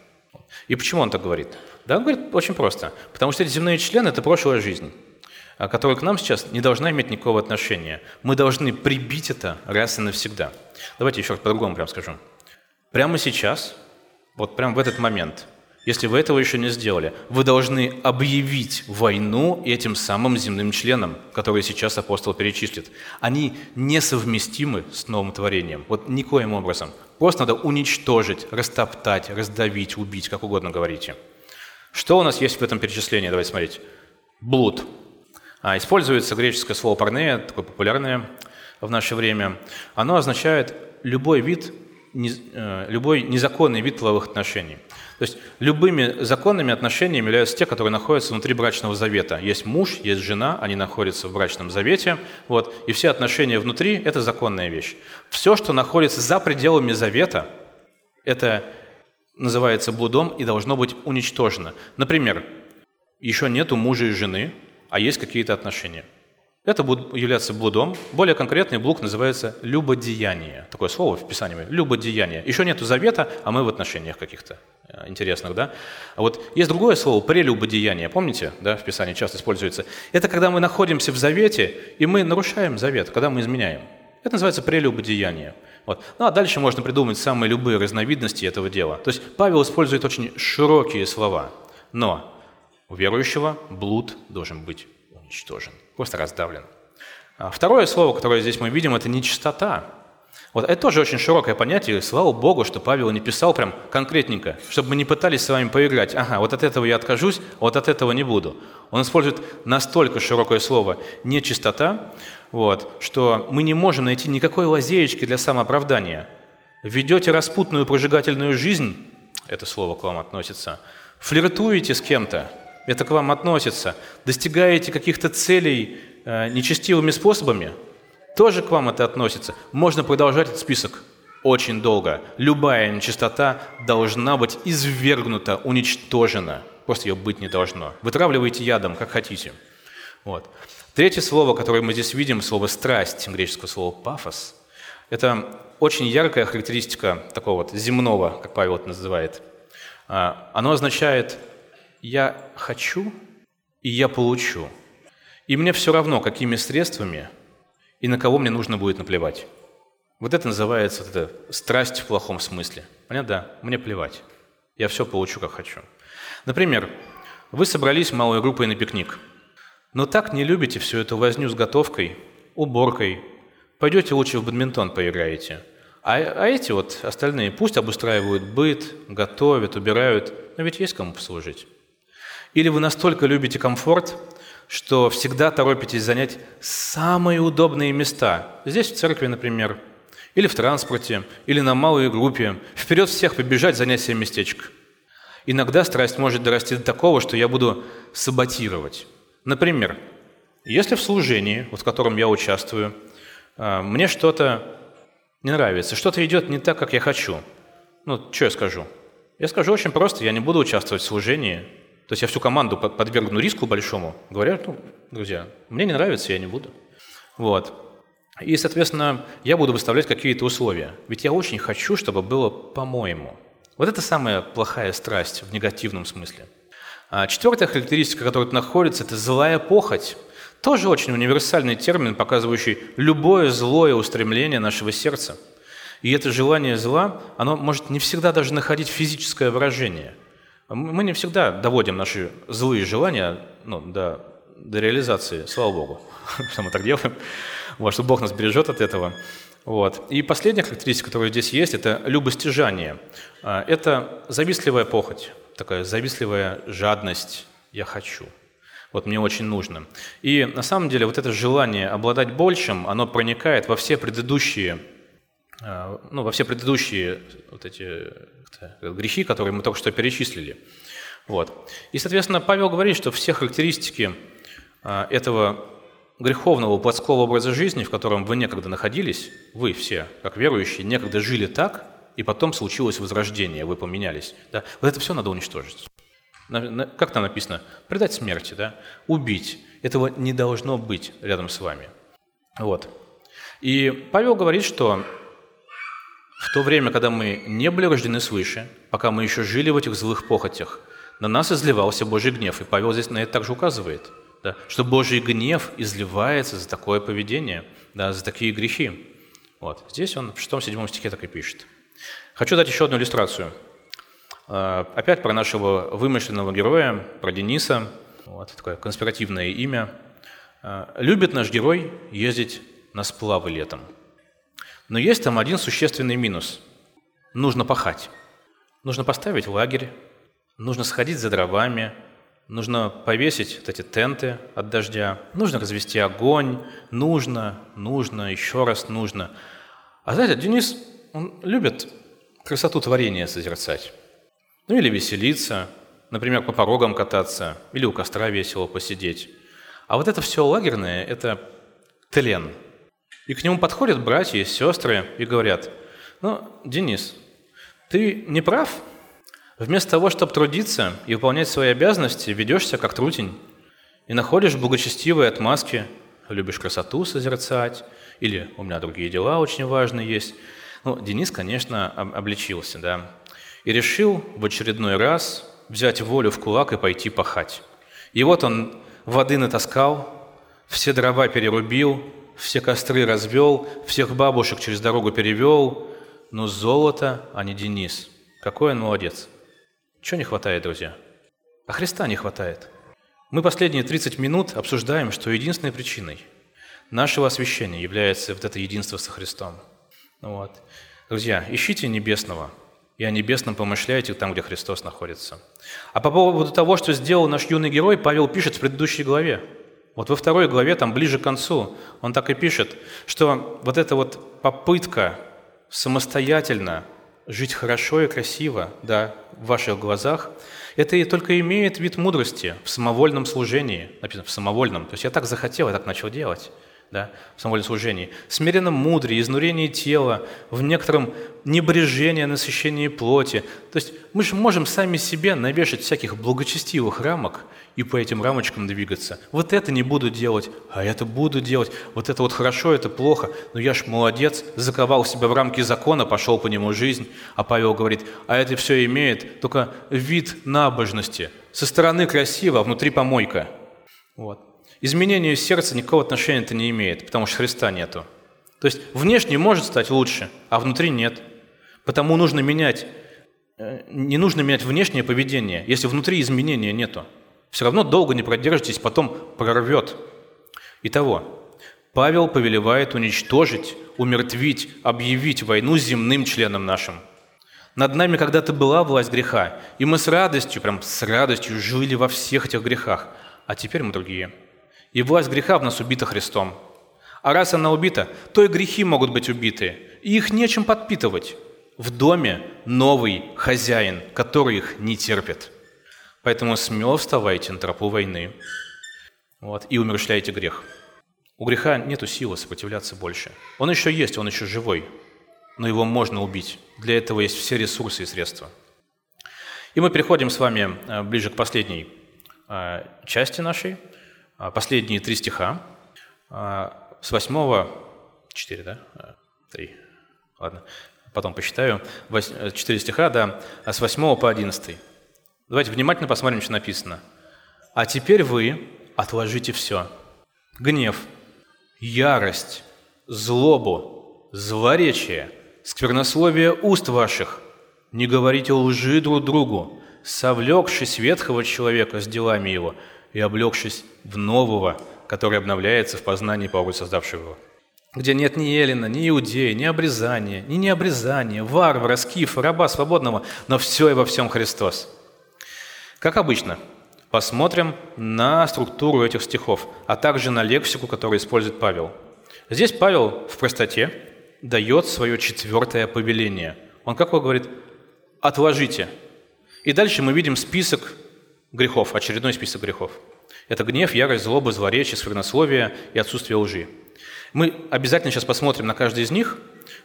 И почему он так говорит? Да, он говорит очень просто. Потому что эти земные члены – это прошлая жизнь, а, которая к нам сейчас не должна иметь никакого отношения. Мы должны прибить это раз и навсегда. Давайте еще раз по-другому прям скажу. Прямо сейчас, вот прямо в этот момент, если вы этого еще не сделали, вы должны объявить войну этим самым земным членам, которые сейчас апостол перечислит. Они несовместимы с новым творением. Вот никоим образом. Просто надо уничтожить, растоптать, раздавить, убить, как угодно говорите. Что у нас есть в этом перечислении? Давайте смотреть. Блуд. А, используется греческое слово «парнея», такое популярное в наше время. Оно означает любой вид, э, любой незаконный вид половых отношений – то есть любыми законными отношениями являются те, которые находятся внутри брачного завета. Есть муж, есть жена, они находятся в брачном завете, вот, и все отношения внутри – это законная вещь. Все, что находится за пределами завета, это называется блудом и должно быть уничтожено. Например, еще нету мужа и жены, а есть какие-то отношения. Это будет являться блудом. Более конкретный блуд называется любодеяние. Такое слово в Писании. Любодеяние. Еще нету завета, а мы в отношениях каких-то. Э, интересных, да? А вот есть другое слово «прелюбодеяние», помните, да, в Писании часто используется. Это когда мы находимся в завете, и мы нарушаем завет, когда мы изменяем. Это называется прелюбодеяние. Вот. Ну а дальше можно придумать самые любые разновидности этого дела. То есть Павел использует очень широкие слова, но у верующего блуд должен быть уничтожен, просто раздавлен. А второе слово, которое здесь мы видим, это нечистота. Вот это тоже очень широкое понятие. Слава Богу, что Павел не писал прям конкретненько, чтобы мы не пытались с вами поиграть. Ага, вот от этого я откажусь, вот от этого не буду. Он использует настолько широкое слово «нечистота», вот, что мы не можем найти никакой лазеечки для самооправдания. Ведете распутную прожигательную жизнь, это слово к вам относится, флиртуете с кем-то, это к вам относится, достигаете каких-то целей э, нечестивыми способами – тоже к вам это относится. Можно продолжать этот список очень долго. Любая нечистота должна быть извергнута, уничтожена. Просто ее быть не должно. Вытравливайте ядом, как хотите. Вот. Третье слово, которое мы здесь видим, слово «страсть», греческое слово «пафос», это очень яркая характеристика такого вот земного, как Павел это называет. А, оно означает «я хочу и я получу». И мне все равно, какими средствами – и на кого мне нужно будет наплевать. Вот это называется вот это страсть в плохом смысле. Понятно? Да, мне плевать. Я все получу, как хочу. Например, вы собрались малой группой на пикник, но так не любите всю эту возню с готовкой, уборкой. Пойдете лучше в бадминтон поиграете. А, а эти вот остальные пусть обустраивают быт, готовят, убирают, но ведь есть кому послужить. Или вы настолько любите комфорт, что всегда торопитесь занять самые удобные места. Здесь в церкви, например, или в транспорте, или на малой группе. Вперед всех побежать, занять себе местечко. Иногда страсть может дорасти до такого, что я буду саботировать. Например, если в служении, вот в котором я участвую, а, мне что-то не нравится, что-то идет не так, как я хочу, ну, что я скажу? Я скажу очень просто, я не буду участвовать в служении, то есть я всю команду подвергну риску большому. Говорят, ну, друзья, мне не нравится, я не буду. Вот. И, соответственно, я буду выставлять какие-то условия. Ведь я очень хочу, чтобы было по-моему. Вот это самая плохая страсть в негативном смысле. А четвертая характеристика, которая тут находится, это злая похоть. Тоже очень универсальный термин, показывающий любое злое устремление нашего сердца. И это желание зла, оно может не всегда даже находить физическое выражение – мы не всегда доводим наши злые желания ну, до, до реализации, слава Богу, что мы так делаем, вот, что Бог нас бережет от этого. Вот. И последняя характеристика, которая здесь есть, это любостяжание. А, это завистливая похоть, такая завистливая жадность «я хочу». Вот мне очень нужно. И на самом деле вот это желание обладать большим, оно проникает во все предыдущие, ну, во все предыдущие вот эти грехи, которые мы только что перечислили. Вот. И, соответственно, Павел говорит, что все характеристики а, этого греховного плотского образа жизни, в котором вы некогда находились, вы все, как верующие, некогда жили так, и потом случилось возрождение, вы поменялись. Да? Вот это все надо уничтожить. Как там написано? Предать смерти, да? убить. Этого не должно быть рядом с вами. Вот. И Павел говорит, что В то время, когда мы не были рождены свыше, пока мы еще жили в этих злых похотях, на нас изливался Божий гнев. И Павел здесь на это также указывает, да, что Божий гнев изливается за такое поведение, да, за такие грехи. Вот. Здесь он в 6-7 стихе так и пишет. Хочу дать еще одну иллюстрацию. А, опять про нашего вымышленного героя, про Дениса. Вот, такое конспиративное имя. А, любит наш герой ездить на сплавы летом. Но есть там один существенный минус. Нужно пахать. Нужно поставить лагерь, нужно сходить за дровами, нужно повесить вот эти тенты от дождя, нужно развести огонь, нужно, нужно, еще раз нужно. А знаете, Денис, он любит красоту творения созерцать. Ну или веселиться, например, по порогам кататься, или у костра весело посидеть. А вот это все лагерное – это тлен. И к нему подходят братья и сестры и говорят, ну, Денис, ты не прав. Вместо того, чтобы трудиться и выполнять свои обязанности, ведешься как трутень и находишь благочестивые отмазки, любишь красоту созерцать, или у меня другие дела очень важные есть. Ну, Денис, конечно, обличился, да, и решил в очередной раз взять волю в кулак и пойти пахать. И вот он воды натаскал, все дрова перерубил, все костры развел, всех бабушек через дорогу перевел, но золото, а не Денис. Какой он молодец. Чего не хватает, друзья? А Христа не хватает. Мы последние 30 минут обсуждаем, что единственной причиной нашего освящения является вот это единство со Христом. Вот. Друзья, ищите небесного, и о небесном помышляйте там, где Христос находится. А по поводу того, что сделал наш юный герой, Павел пишет в предыдущей главе. Вот во второй главе, там ближе к концу, он так и пишет, что вот эта вот попытка самостоятельно жить хорошо и красиво, да, в ваших глазах, это и только имеет вид мудрости в самовольном служении, написано в самовольном. То есть я так захотел, я так начал делать да, в самом служении, смиренном мудрее, изнурении тела, в некотором небрежении, насыщении плоти. То есть мы же можем сами себе навешать всяких благочестивых рамок и по этим рамочкам двигаться. Вот это не буду делать, а это буду делать. Вот это вот хорошо, это плохо. Но я ж молодец, заковал себя в рамки закона, пошел по нему жизнь. А Павел говорит, а это все имеет только вид набожности. Со стороны красиво, а внутри помойка. Вот изменению сердца никакого отношения это не имеет, потому что Христа нету. То есть внешне может стать лучше, а внутри нет. Потому нужно менять, э, не нужно менять внешнее поведение, если внутри изменения нету. Все равно долго не продержитесь, потом прорвет. Итого, Павел повелевает уничтожить, умертвить, объявить войну земным членам нашим. Над нами когда-то была власть греха, и мы с радостью, прям с радостью жили во всех этих грехах, а теперь мы другие – и власть греха в нас убита Христом. А раз она убита, то и грехи могут быть убиты, и их нечем подпитывать. В доме новый хозяин, который их не терпит. Поэтому смело вставайте на тропу войны вот, и умерщвляйте грех. У греха нету силы сопротивляться больше. Он еще есть, он еще живой, но его можно убить. Для этого есть все ресурсы и средства. И мы переходим с вами э, ближе к последней э, части нашей – последние три стиха, а, с восьмого, четыре, да? А, три, ладно, потом посчитаю, э, четыре стиха, да, с восьмого по одиннадцатый. Давайте внимательно посмотрим, что написано. «А теперь вы отложите все. Гнев, ярость, злобу, злоречие, сквернословие уст ваших. Не говорите лжи друг другу, совлекшись ветхого человека с делами его – и облегшись в нового, который обновляется в познании Павла, создавшего его. Где нет ни Елена, ни Иудея, ни обрезания, ни необрезания, варвара, скифа, раба свободного, но все и во всем Христос. Как обычно, посмотрим на структуру этих стихов, а также на лексику, которую использует Павел. Здесь Павел в простоте дает свое четвертое повеление. Он как говорит, отложите. И дальше мы видим список грехов, очередной список грехов. Это гнев, ярость, злоба, злоречие, сквернословие и отсутствие лжи. Мы обязательно сейчас посмотрим на каждый из них,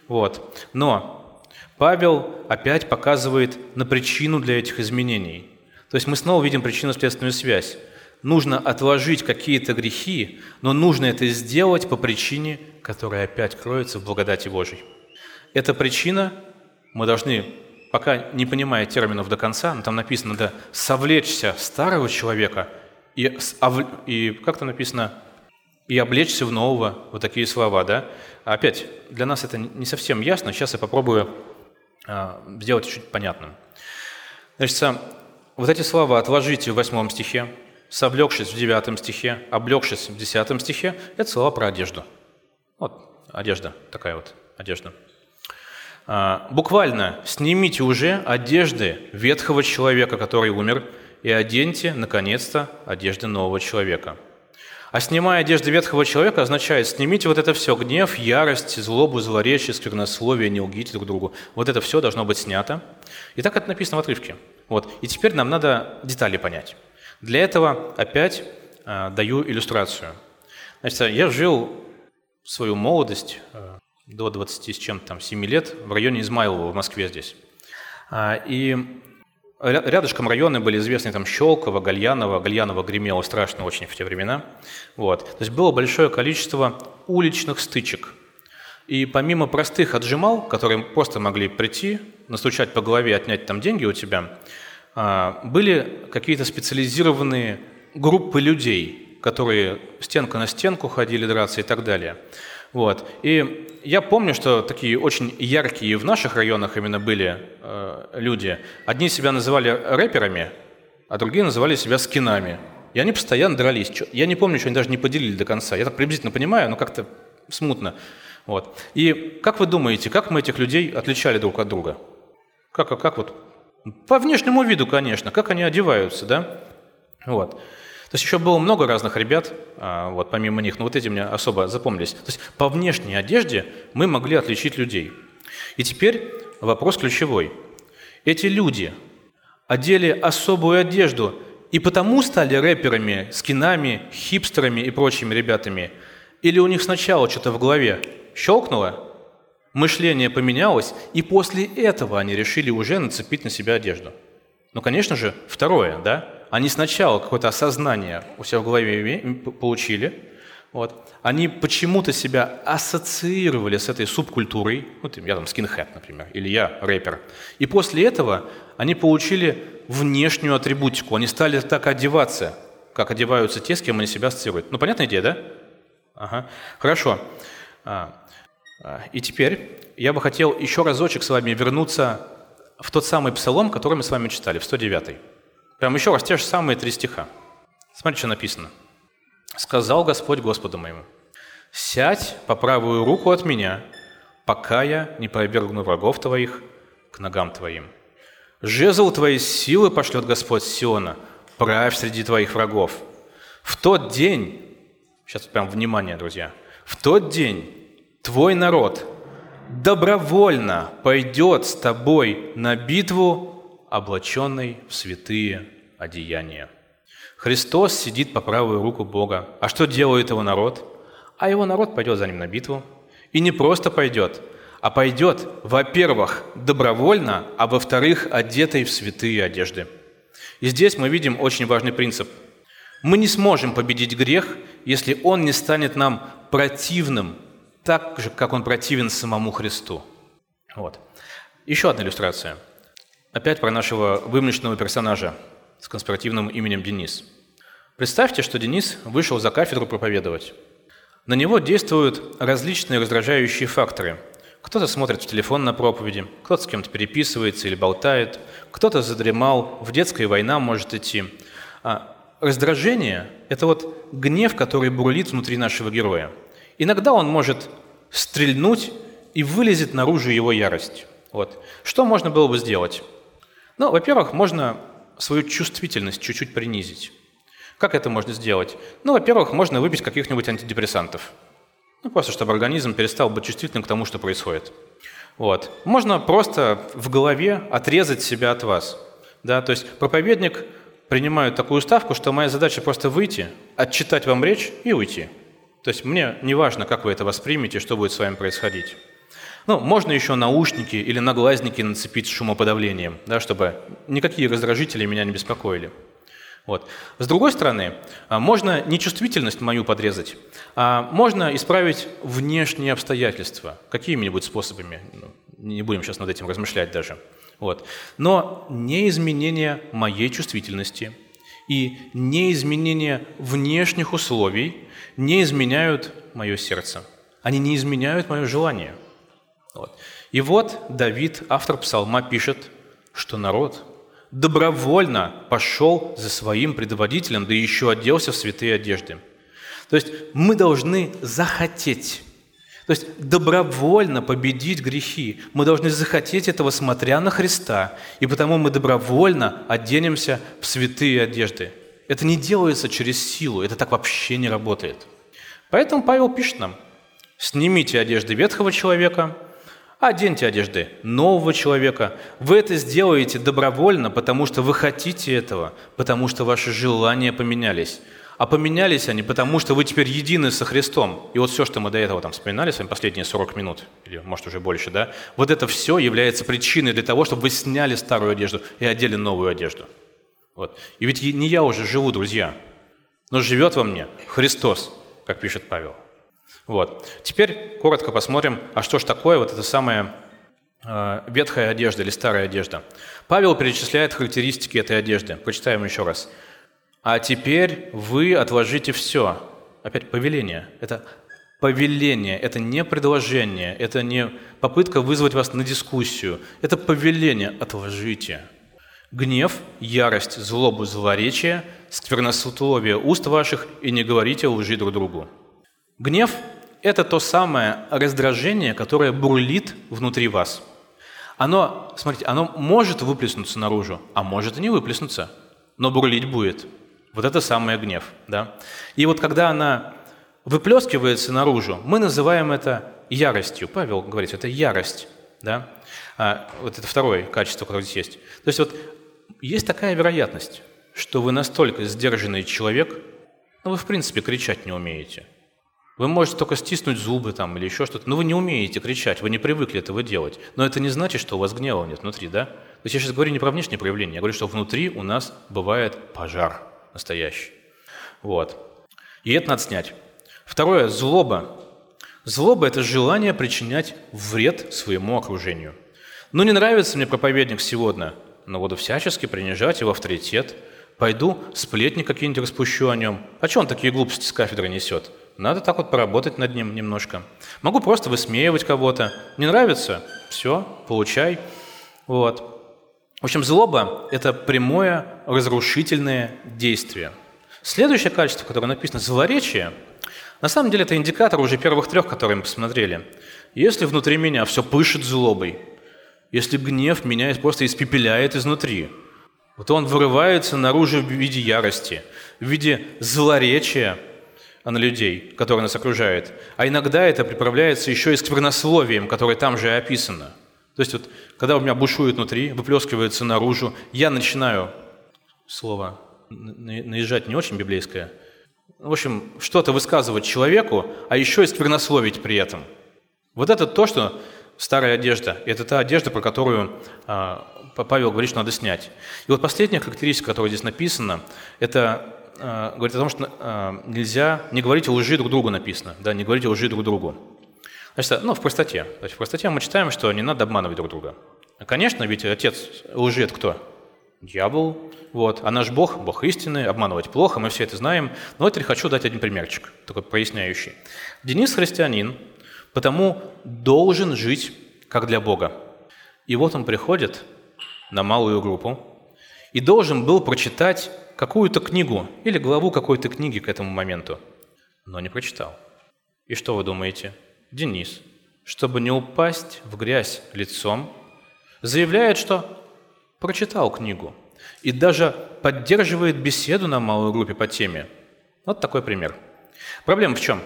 вот. но Павел опять показывает на причину для этих изменений. То есть мы снова видим причинно-следственную связь. Нужно отложить какие-то грехи, но нужно это сделать по причине, которая опять кроется в благодати Божьей. Эта причина мы должны, пока не понимая терминов до конца, но там написано, надо совлечься старого человека и, и как там написано, и облечься в нового, вот такие слова, да? Опять, для нас это не совсем ясно, сейчас я попробую а, сделать чуть понятным. Значит, вот эти слова «отложите» в восьмом стихе, «совлекшись» в девятом стихе, «облегшись» в десятом стихе – это слова про одежду. Вот одежда, такая вот одежда. А, буквально «снимите уже одежды ветхого человека, который умер, и оденьте, наконец-то, одежды нового человека». А снимая одежды ветхого человека означает снимите вот это все, гнев, ярость, злобу, злоречие, сквернословие, не лгите друг другу. Вот это все должно быть снято. И так это написано в отрывке. Вот. И теперь нам надо детали понять. Для этого опять э, даю иллюстрацию. Значит, я жил свою молодость э, до 20 с чем-то там 7 лет в районе Измайлова в Москве здесь. А, и Рядышком районы были известны там Щелково, Гальяново. Гальяново гремело страшно очень в те времена. Вот. То есть было большое количество уличных стычек. И помимо простых отжимал, которые просто могли прийти, настучать по голове, отнять там деньги у тебя, а, были какие-то специализированные группы людей, которые стенка на стенку ходили драться и так далее. Вот. И я помню, что такие очень яркие в наших районах именно были э, люди. Одни себя называли рэперами, а другие называли себя скинами. И они постоянно дрались. Я не помню, что они даже не поделили до конца. Я так приблизительно понимаю, но как-то смутно. Вот. И как вы думаете, как мы этих людей отличали друг от друга? Как, как вот? По внешнему виду, конечно. Как они одеваются, да? Вот. То есть еще было много разных ребят, а, вот помимо них, но вот эти мне особо запомнились. То есть по внешней одежде мы могли отличить людей. И теперь вопрос ключевой. Эти люди одели особую одежду и потому стали рэперами, скинами, хипстерами и прочими ребятами? Или у них сначала что-то в голове щелкнуло, мышление поменялось, и после этого они решили уже нацепить на себя одежду? Ну, конечно же, второе, да? Они сначала какое-то осознание у себя в голове получили, вот. Они почему-то себя ассоциировали с этой субкультурой, вот я там скинхед, например, или я рэпер. И после этого они получили внешнюю атрибутику, они стали так одеваться, как одеваются те, с кем они себя ассоциируют. Ну, понятная идея, да? Ага. Хорошо. А, а, и теперь я бы хотел еще разочек с вами вернуться в тот самый псалом, который мы с вами читали, в 109 -й. Прям еще раз те же самые три стиха. Смотрите, что написано. «Сказал Господь Господу моему, сядь по правую руку от меня, пока я не повергну врагов твоих к ногам твоим. Жезл твоей силы пошлет Господь Сиона, правь среди твоих врагов. В тот день, сейчас прям внимание, друзья, в тот день твой народ добровольно пойдет с тобой на битву облаченный в святые одеяния. Христос сидит по правую руку Бога. А что делает его народ? А его народ пойдет за ним на битву. И не просто пойдет, а пойдет, во-первых, добровольно, а во-вторых, одетый в святые одежды. И здесь мы видим очень важный принцип. Мы не сможем победить грех, если он не станет нам противным, так же, как он противен самому Христу. Вот. Еще одна иллюстрация – Опять про нашего вымышленного персонажа с конспиративным именем Денис. Представьте, что Денис вышел за кафедру проповедовать. На него действуют различные раздражающие факторы. Кто-то смотрит в телефон на проповеди, кто-то с кем-то переписывается или болтает, кто-то задремал, в детской война может идти. А раздражение – это вот гнев, который бурлит внутри нашего героя. Иногда он может стрельнуть и вылезет наружу его ярость. Вот. Что можно было бы сделать? Ну, во-первых, можно свою чувствительность чуть-чуть принизить. Как это можно сделать? Ну, во-первых, можно выпить каких-нибудь антидепрессантов. Ну, просто чтобы организм перестал быть чувствительным к тому, что происходит. Вот. Можно просто в голове отрезать себя от вас. Да? То есть проповедник принимает такую ставку, что моя задача просто выйти, отчитать вам речь и уйти. То есть мне не важно, как вы это воспримете, что будет с вами происходить. Ну, можно еще наушники или наглазники нацепить с шумоподавлением, да, чтобы никакие раздражители меня не беспокоили. Вот. С другой стороны, а, можно не чувствительность мою подрезать, а можно исправить внешние обстоятельства. Какими-нибудь способами? Ну, не будем сейчас над этим размышлять даже. Вот. Но не изменение моей чувствительности и не изменение внешних условий не изменяют мое сердце. Они не изменяют мое желание. Вот. И вот Давид, автор псалма, пишет, что народ добровольно пошел за своим предводителем, да еще оделся в святые одежды. То есть мы должны захотеть то есть добровольно победить грехи. Мы должны захотеть этого, смотря на Христа, и потому мы добровольно оденемся в святые одежды. Это не делается через силу, это так вообще не работает. Поэтому Павел пишет нам, снимите одежды ветхого человека, оденьте одежды нового человека. Вы это сделаете добровольно, потому что вы хотите этого, потому что ваши желания поменялись а поменялись они, потому что вы теперь едины со Христом. И вот все, что мы до этого там вспоминали, с вами последние 40 минут, или может уже больше, да, вот это все является причиной для того, чтобы вы сняли старую одежду и одели новую одежду. Вот. И ведь не я уже живу, друзья, но живет во мне Христос, как пишет Павел. Вот. Теперь коротко посмотрим, а что же такое вот эта самая э, ветхая одежда или старая одежда. Павел перечисляет характеристики этой одежды. Прочитаем еще раз. А теперь вы отложите все. Опять повеление. Это повеление, это не предложение, это не попытка вызвать вас на дискуссию. Это повеление. Отложите. Гнев, ярость, злобу, злоречие, сквернословие уст ваших и не говорите лжи друг другу. Гнев – это то самое раздражение, которое бурлит внутри вас. Оно, смотрите, оно может выплеснуться наружу, а может и не выплеснуться, но бурлить будет – вот это самый гнев. Да? И вот когда она выплескивается наружу, мы называем это яростью. Павел говорит, это ярость. Да? А, вот это второе качество, которое здесь есть. То есть вот есть такая вероятность, что вы настолько сдержанный человек, ну вы в принципе кричать не умеете. Вы можете только стиснуть зубы там или еще что-то, но вы не умеете кричать, вы не привыкли этого делать. Но это не значит, что у вас гнева нет внутри, да? То есть я сейчас говорю не про внешнее проявление, я говорю, что внутри у нас бывает пожар настоящий. Вот. И это надо снять. Второе – злоба. Злоба – это желание причинять вред своему окружению. Ну, не нравится мне проповедник сегодня, но буду всячески принижать его авторитет. Пойду сплетни какие-нибудь распущу о нем. А что он такие глупости с кафедры несет? Надо так вот поработать над ним немножко. Могу просто высмеивать кого-то. Не нравится? Все, получай. Вот. В общем, злоба – это прямое разрушительное действие. Следующее качество, которое написано «злоречие», на самом деле это индикатор уже первых трех, которые мы посмотрели. Если внутри меня все пышет злобой, если гнев меня просто испепеляет изнутри, вот он вырывается наружу в виде ярости, в виде злоречия на людей, которые нас окружают. А иногда это приправляется еще и сквернословием, которое там же описано. То есть вот когда у меня бушует внутри, выплескивается наружу, я начинаю, слово наезжать не очень библейское, в общем, что-то высказывать человеку, а еще и сквернословить при этом. Вот это то, что старая одежда. Это та одежда, про которую а, Павел говорит, что надо снять. И вот последняя характеристика, которая здесь написана, это а, говорит о том, что а, нельзя не говорить лжи друг другу написано, да, не говорить лжи друг другу. Значит, ну, в простоте. То в простоте мы читаем, что не надо обманывать друг друга. Конечно, ведь отец лжи – это кто? Дьявол. Вот. А наш Бог – Бог истины, обманывать плохо, мы все это знаем. Но вот теперь хочу дать один примерчик, такой проясняющий. Денис христианин, потому должен жить как для Бога. И вот он приходит на малую группу и должен был прочитать какую-то книгу или главу какой-то книги к этому моменту, но не прочитал. И что вы думаете? Денис, чтобы не упасть в грязь лицом, заявляет, что прочитал книгу и даже поддерживает беседу на малой группе по теме. Вот такой пример. Проблема в чем?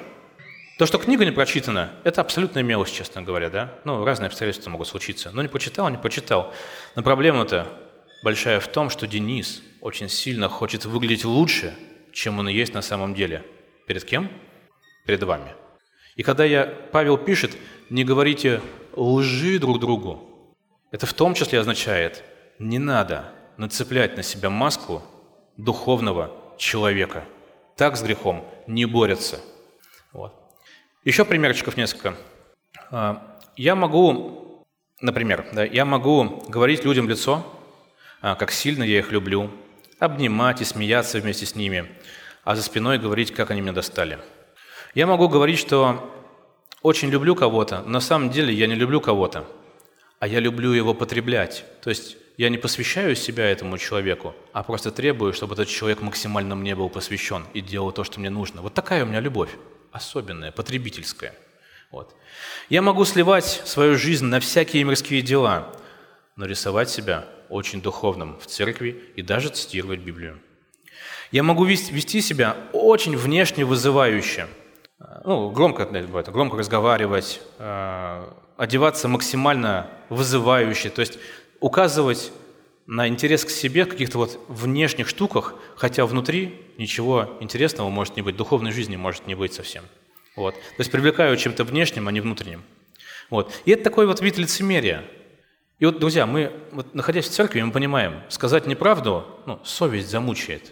То, что книга не прочитана, это абсолютная мелочь, честно говоря, да? Ну, разные обстоятельства могут случиться. Но не почитал, не почитал. Но проблема-то большая в том, что Денис очень сильно хочет выглядеть лучше, чем он есть на самом деле. Перед кем? Перед вами. И когда я, Павел пишет, не говорите лжи друг другу, это в том числе означает, не надо нацеплять на себя маску духовного человека. Так с грехом не борются. Вот. Еще примерчиков несколько. А, я могу Например, да, я могу говорить людям в лицо, а, как сильно я их люблю, обнимать и смеяться вместе с ними, а за спиной говорить, как они меня достали. Я могу говорить, что очень люблю кого-то, но на самом деле я не люблю кого-то, а я люблю его потреблять. То есть я не посвящаю себя этому человеку, а просто требую, чтобы этот человек максимально мне был посвящен и делал то, что мне нужно. Вот такая у меня любовь, особенная, потребительская. Вот. Я могу сливать свою жизнь на всякие мирские дела, но рисовать себя очень духовным в церкви и даже цитировать Библию. Я могу вести себя очень внешне вызывающе, ну, громко, громко разговаривать, э, одеваться максимально вызывающе, то есть указывать на интерес к себе каких-то вот внешних штуках, хотя внутри ничего интересного может не быть, духовной жизни может не быть совсем. Вот. То есть привлекаю чем-то внешним, а не внутренним. Вот. И это такой вот вид лицемерия. И вот, друзья, мы, вот, находясь в церкви, мы понимаем, сказать неправду, ну, совесть замучает.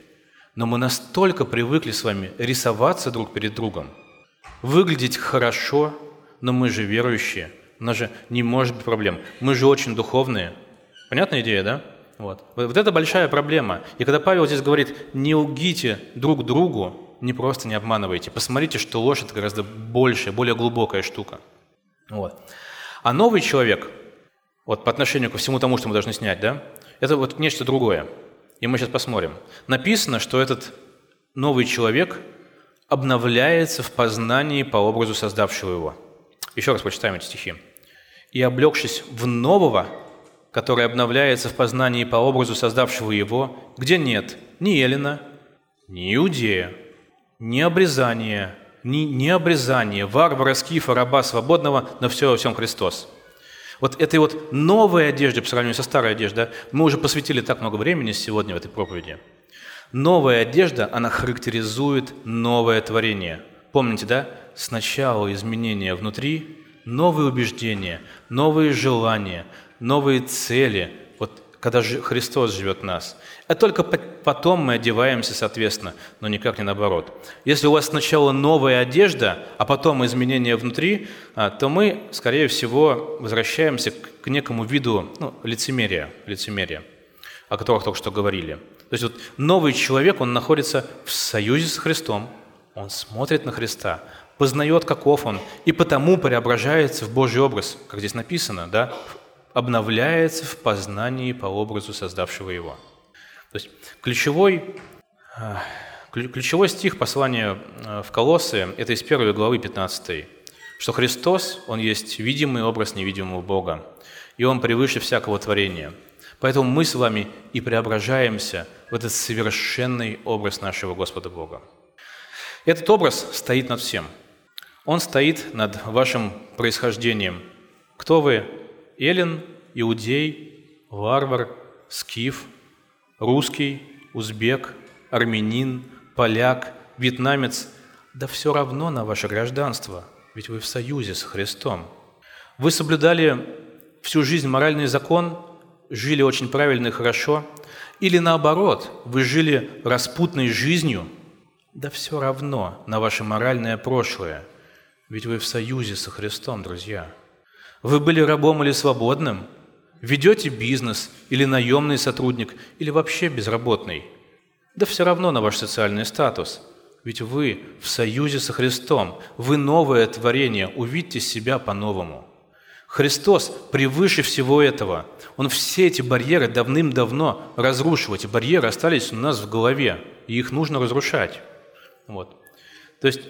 Но мы настолько привыкли с вами рисоваться друг перед другом, выглядеть хорошо, но мы же верующие, у нас же не может быть проблем. Мы же очень духовные. Понятная идея, да? Вот. вот это большая проблема. И когда Павел здесь говорит, не лгите друг другу, не просто не обманывайте. Посмотрите, что ложь – это гораздо большая, более глубокая штука. Вот. А новый человек, вот по отношению ко всему тому, что мы должны снять, да, это вот нечто другое. И мы сейчас посмотрим. Написано, что этот новый человек обновляется в познании по образу создавшего его. Еще раз прочитаем эти стихи. «И облегшись в нового, который обновляется в познании по образу создавшего его, где нет ни Елена, ни Иудея, ни обрезания, ни, ни обрезания, варвара, скифа, раба, свободного, но все во всем Христос. Вот этой вот новой одежде по сравнению со старой одеждой, мы уже посвятили так много времени сегодня в этой проповеди. Новая одежда, она характеризует новое творение. Помните, да? Сначала изменения внутри, новые убеждения, новые желания, новые цели, когда Христос живет в нас. А только потом мы одеваемся, соответственно, но никак не наоборот. Если у вас сначала новая одежда, а потом изменения внутри, а, то мы, скорее всего, возвращаемся к некому виду ну, лицемерия, лицемерия, о которых только что говорили. То есть вот новый человек, он находится в союзе с Христом, он смотрит на Христа, познает, каков он, и потому преображается в Божий образ, как здесь написано, да, обновляется в познании по образу создавшего его. То есть ключевой, э, ключевой стих послания э, в Колоссы – это из первой главы 15, что Христос, Он есть видимый образ невидимого Бога, и Он превыше всякого творения. Поэтому мы с вами и преображаемся в этот совершенный образ нашего Господа Бога. Этот образ стоит над всем. Он стоит над вашим происхождением. Кто вы Эллин, иудей, варвар, скиф, русский, узбек, армянин, поляк, вьетнамец, да все равно на ваше гражданство, ведь вы в союзе с Христом. Вы соблюдали всю жизнь моральный закон, жили очень правильно и хорошо, или наоборот, вы жили распутной жизнью, да все равно на ваше моральное прошлое, ведь вы в союзе со Христом, друзья. Вы были рабом или свободным? Ведете бизнес или наемный сотрудник, или вообще безработный? Да все равно на ваш социальный статус. Ведь вы в союзе со Христом, вы новое творение, увидьте себя по-новому. Христос превыше всего этого. Он все эти барьеры давным-давно разрушил. Эти барьеры остались у нас в голове, и их нужно разрушать. Вот. То есть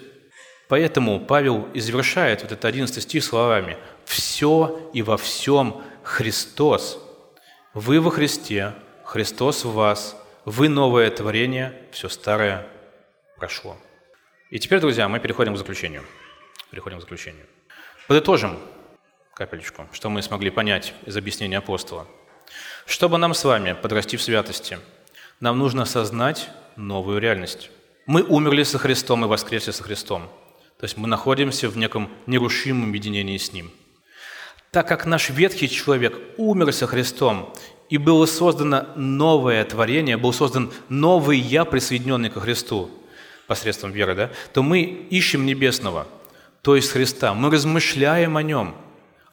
Поэтому Павел и завершает вот этот 11 стих словами «Все и во всем Христос. Вы во Христе, Христос в вас, вы новое творение, все старое прошло». И теперь, друзья, мы переходим к заключению. Переходим к заключению. Подытожим капелечку, что мы смогли понять из объяснения апостола. Чтобы нам с вами подрасти в святости, нам нужно осознать новую реальность. Мы умерли со Христом и воскресли со Христом – то есть мы находимся в неком нерушимом единении с Ним. Так как наш ветхий человек умер со Христом, и было создано новое творение, был создан новый «я», присоединенный ко Христу посредством веры, да, то мы ищем небесного, то есть Христа. Мы размышляем о Нем,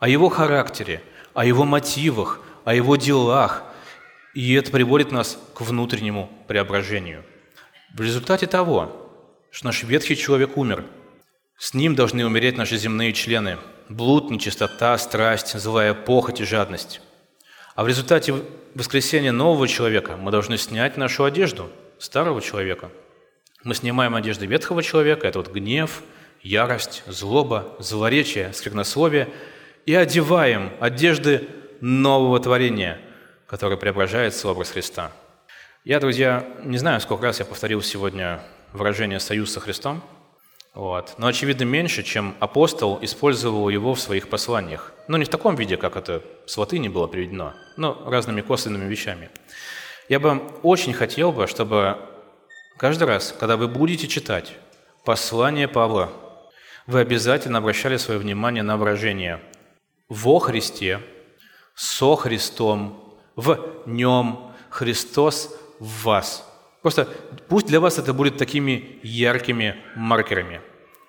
о Его характере, о Его мотивах, о Его делах. И это приводит нас к внутреннему преображению. В результате того, что наш ветхий человек умер, с ним должны умереть наши земные члены – блуд, нечистота, страсть, злая похоть и жадность. А в результате воскресения нового человека мы должны снять нашу одежду старого человека. Мы снимаем одежды ветхого человека, это вот гнев, ярость, злоба, злоречие, сквернословие, и одеваем одежды нового творения, которое преображается в образ Христа. Я, друзья, не знаю, сколько раз я повторил сегодня выражение «союз со Христом», вот. но, очевидно, меньше, чем апостол использовал его в своих посланиях. Но не в таком виде, как это с латыни было приведено, но разными косвенными вещами. Я бы очень хотел бы, чтобы каждый раз, когда вы будете читать послание Павла, вы обязательно обращали свое внимание на выражение «во Христе», «со Христом», «в нем», «Христос в вас». Просто пусть для вас это будет такими яркими маркерами.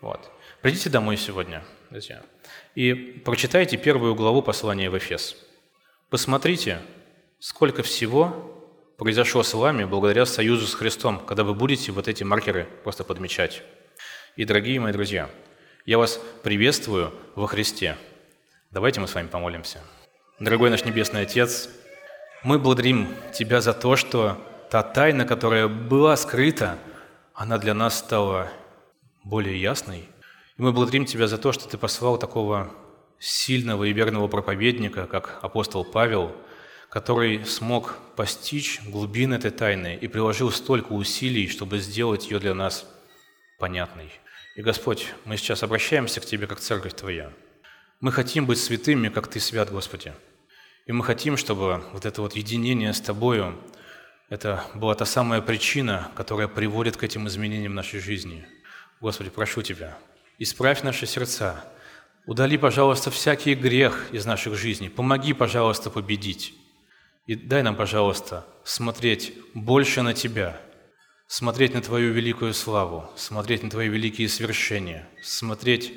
Вот. Придите домой сегодня, друзья, и прочитайте первую главу послания в Эфес. Посмотрите, сколько всего произошло с вами благодаря союзу с Христом, когда вы будете вот эти маркеры просто подмечать. И, дорогие мои друзья, я вас приветствую во Христе. Давайте мы с вами помолимся. Дорогой наш Небесный Отец, мы благодарим Тебя за то, что та тайна, которая была скрыта, она для нас стала более ясной. И мы благодарим Тебя за то, что Ты послал такого сильного и верного проповедника, как апостол Павел, который смог постичь глубины этой тайны и приложил столько усилий, чтобы сделать ее для нас понятной. И, Господь, мы сейчас обращаемся к Тебе, как церковь Твоя. Мы хотим быть святыми, как Ты свят, Господи. И мы хотим, чтобы вот это вот единение с Тобою, это была та самая причина, которая приводит к этим изменениям нашей жизни. Господи, прошу Тебя, исправь наши сердца, удали, пожалуйста, всякий грех из наших жизней, помоги, пожалуйста, победить. И дай нам, пожалуйста, смотреть больше на Тебя, смотреть на Твою великую славу, смотреть на Твои великие свершения, смотреть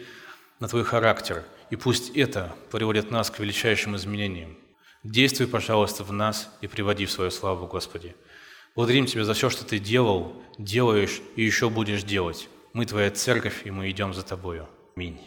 на Твой характер. И пусть это приводит нас к величайшим изменениям. Действуй, пожалуйста, в нас и приводи в свою славу, Господи. Благодарим Тебя за все, что Ты делал, делаешь и еще будешь делать. Мы Твоя церковь, и мы идем за Тобою. Аминь.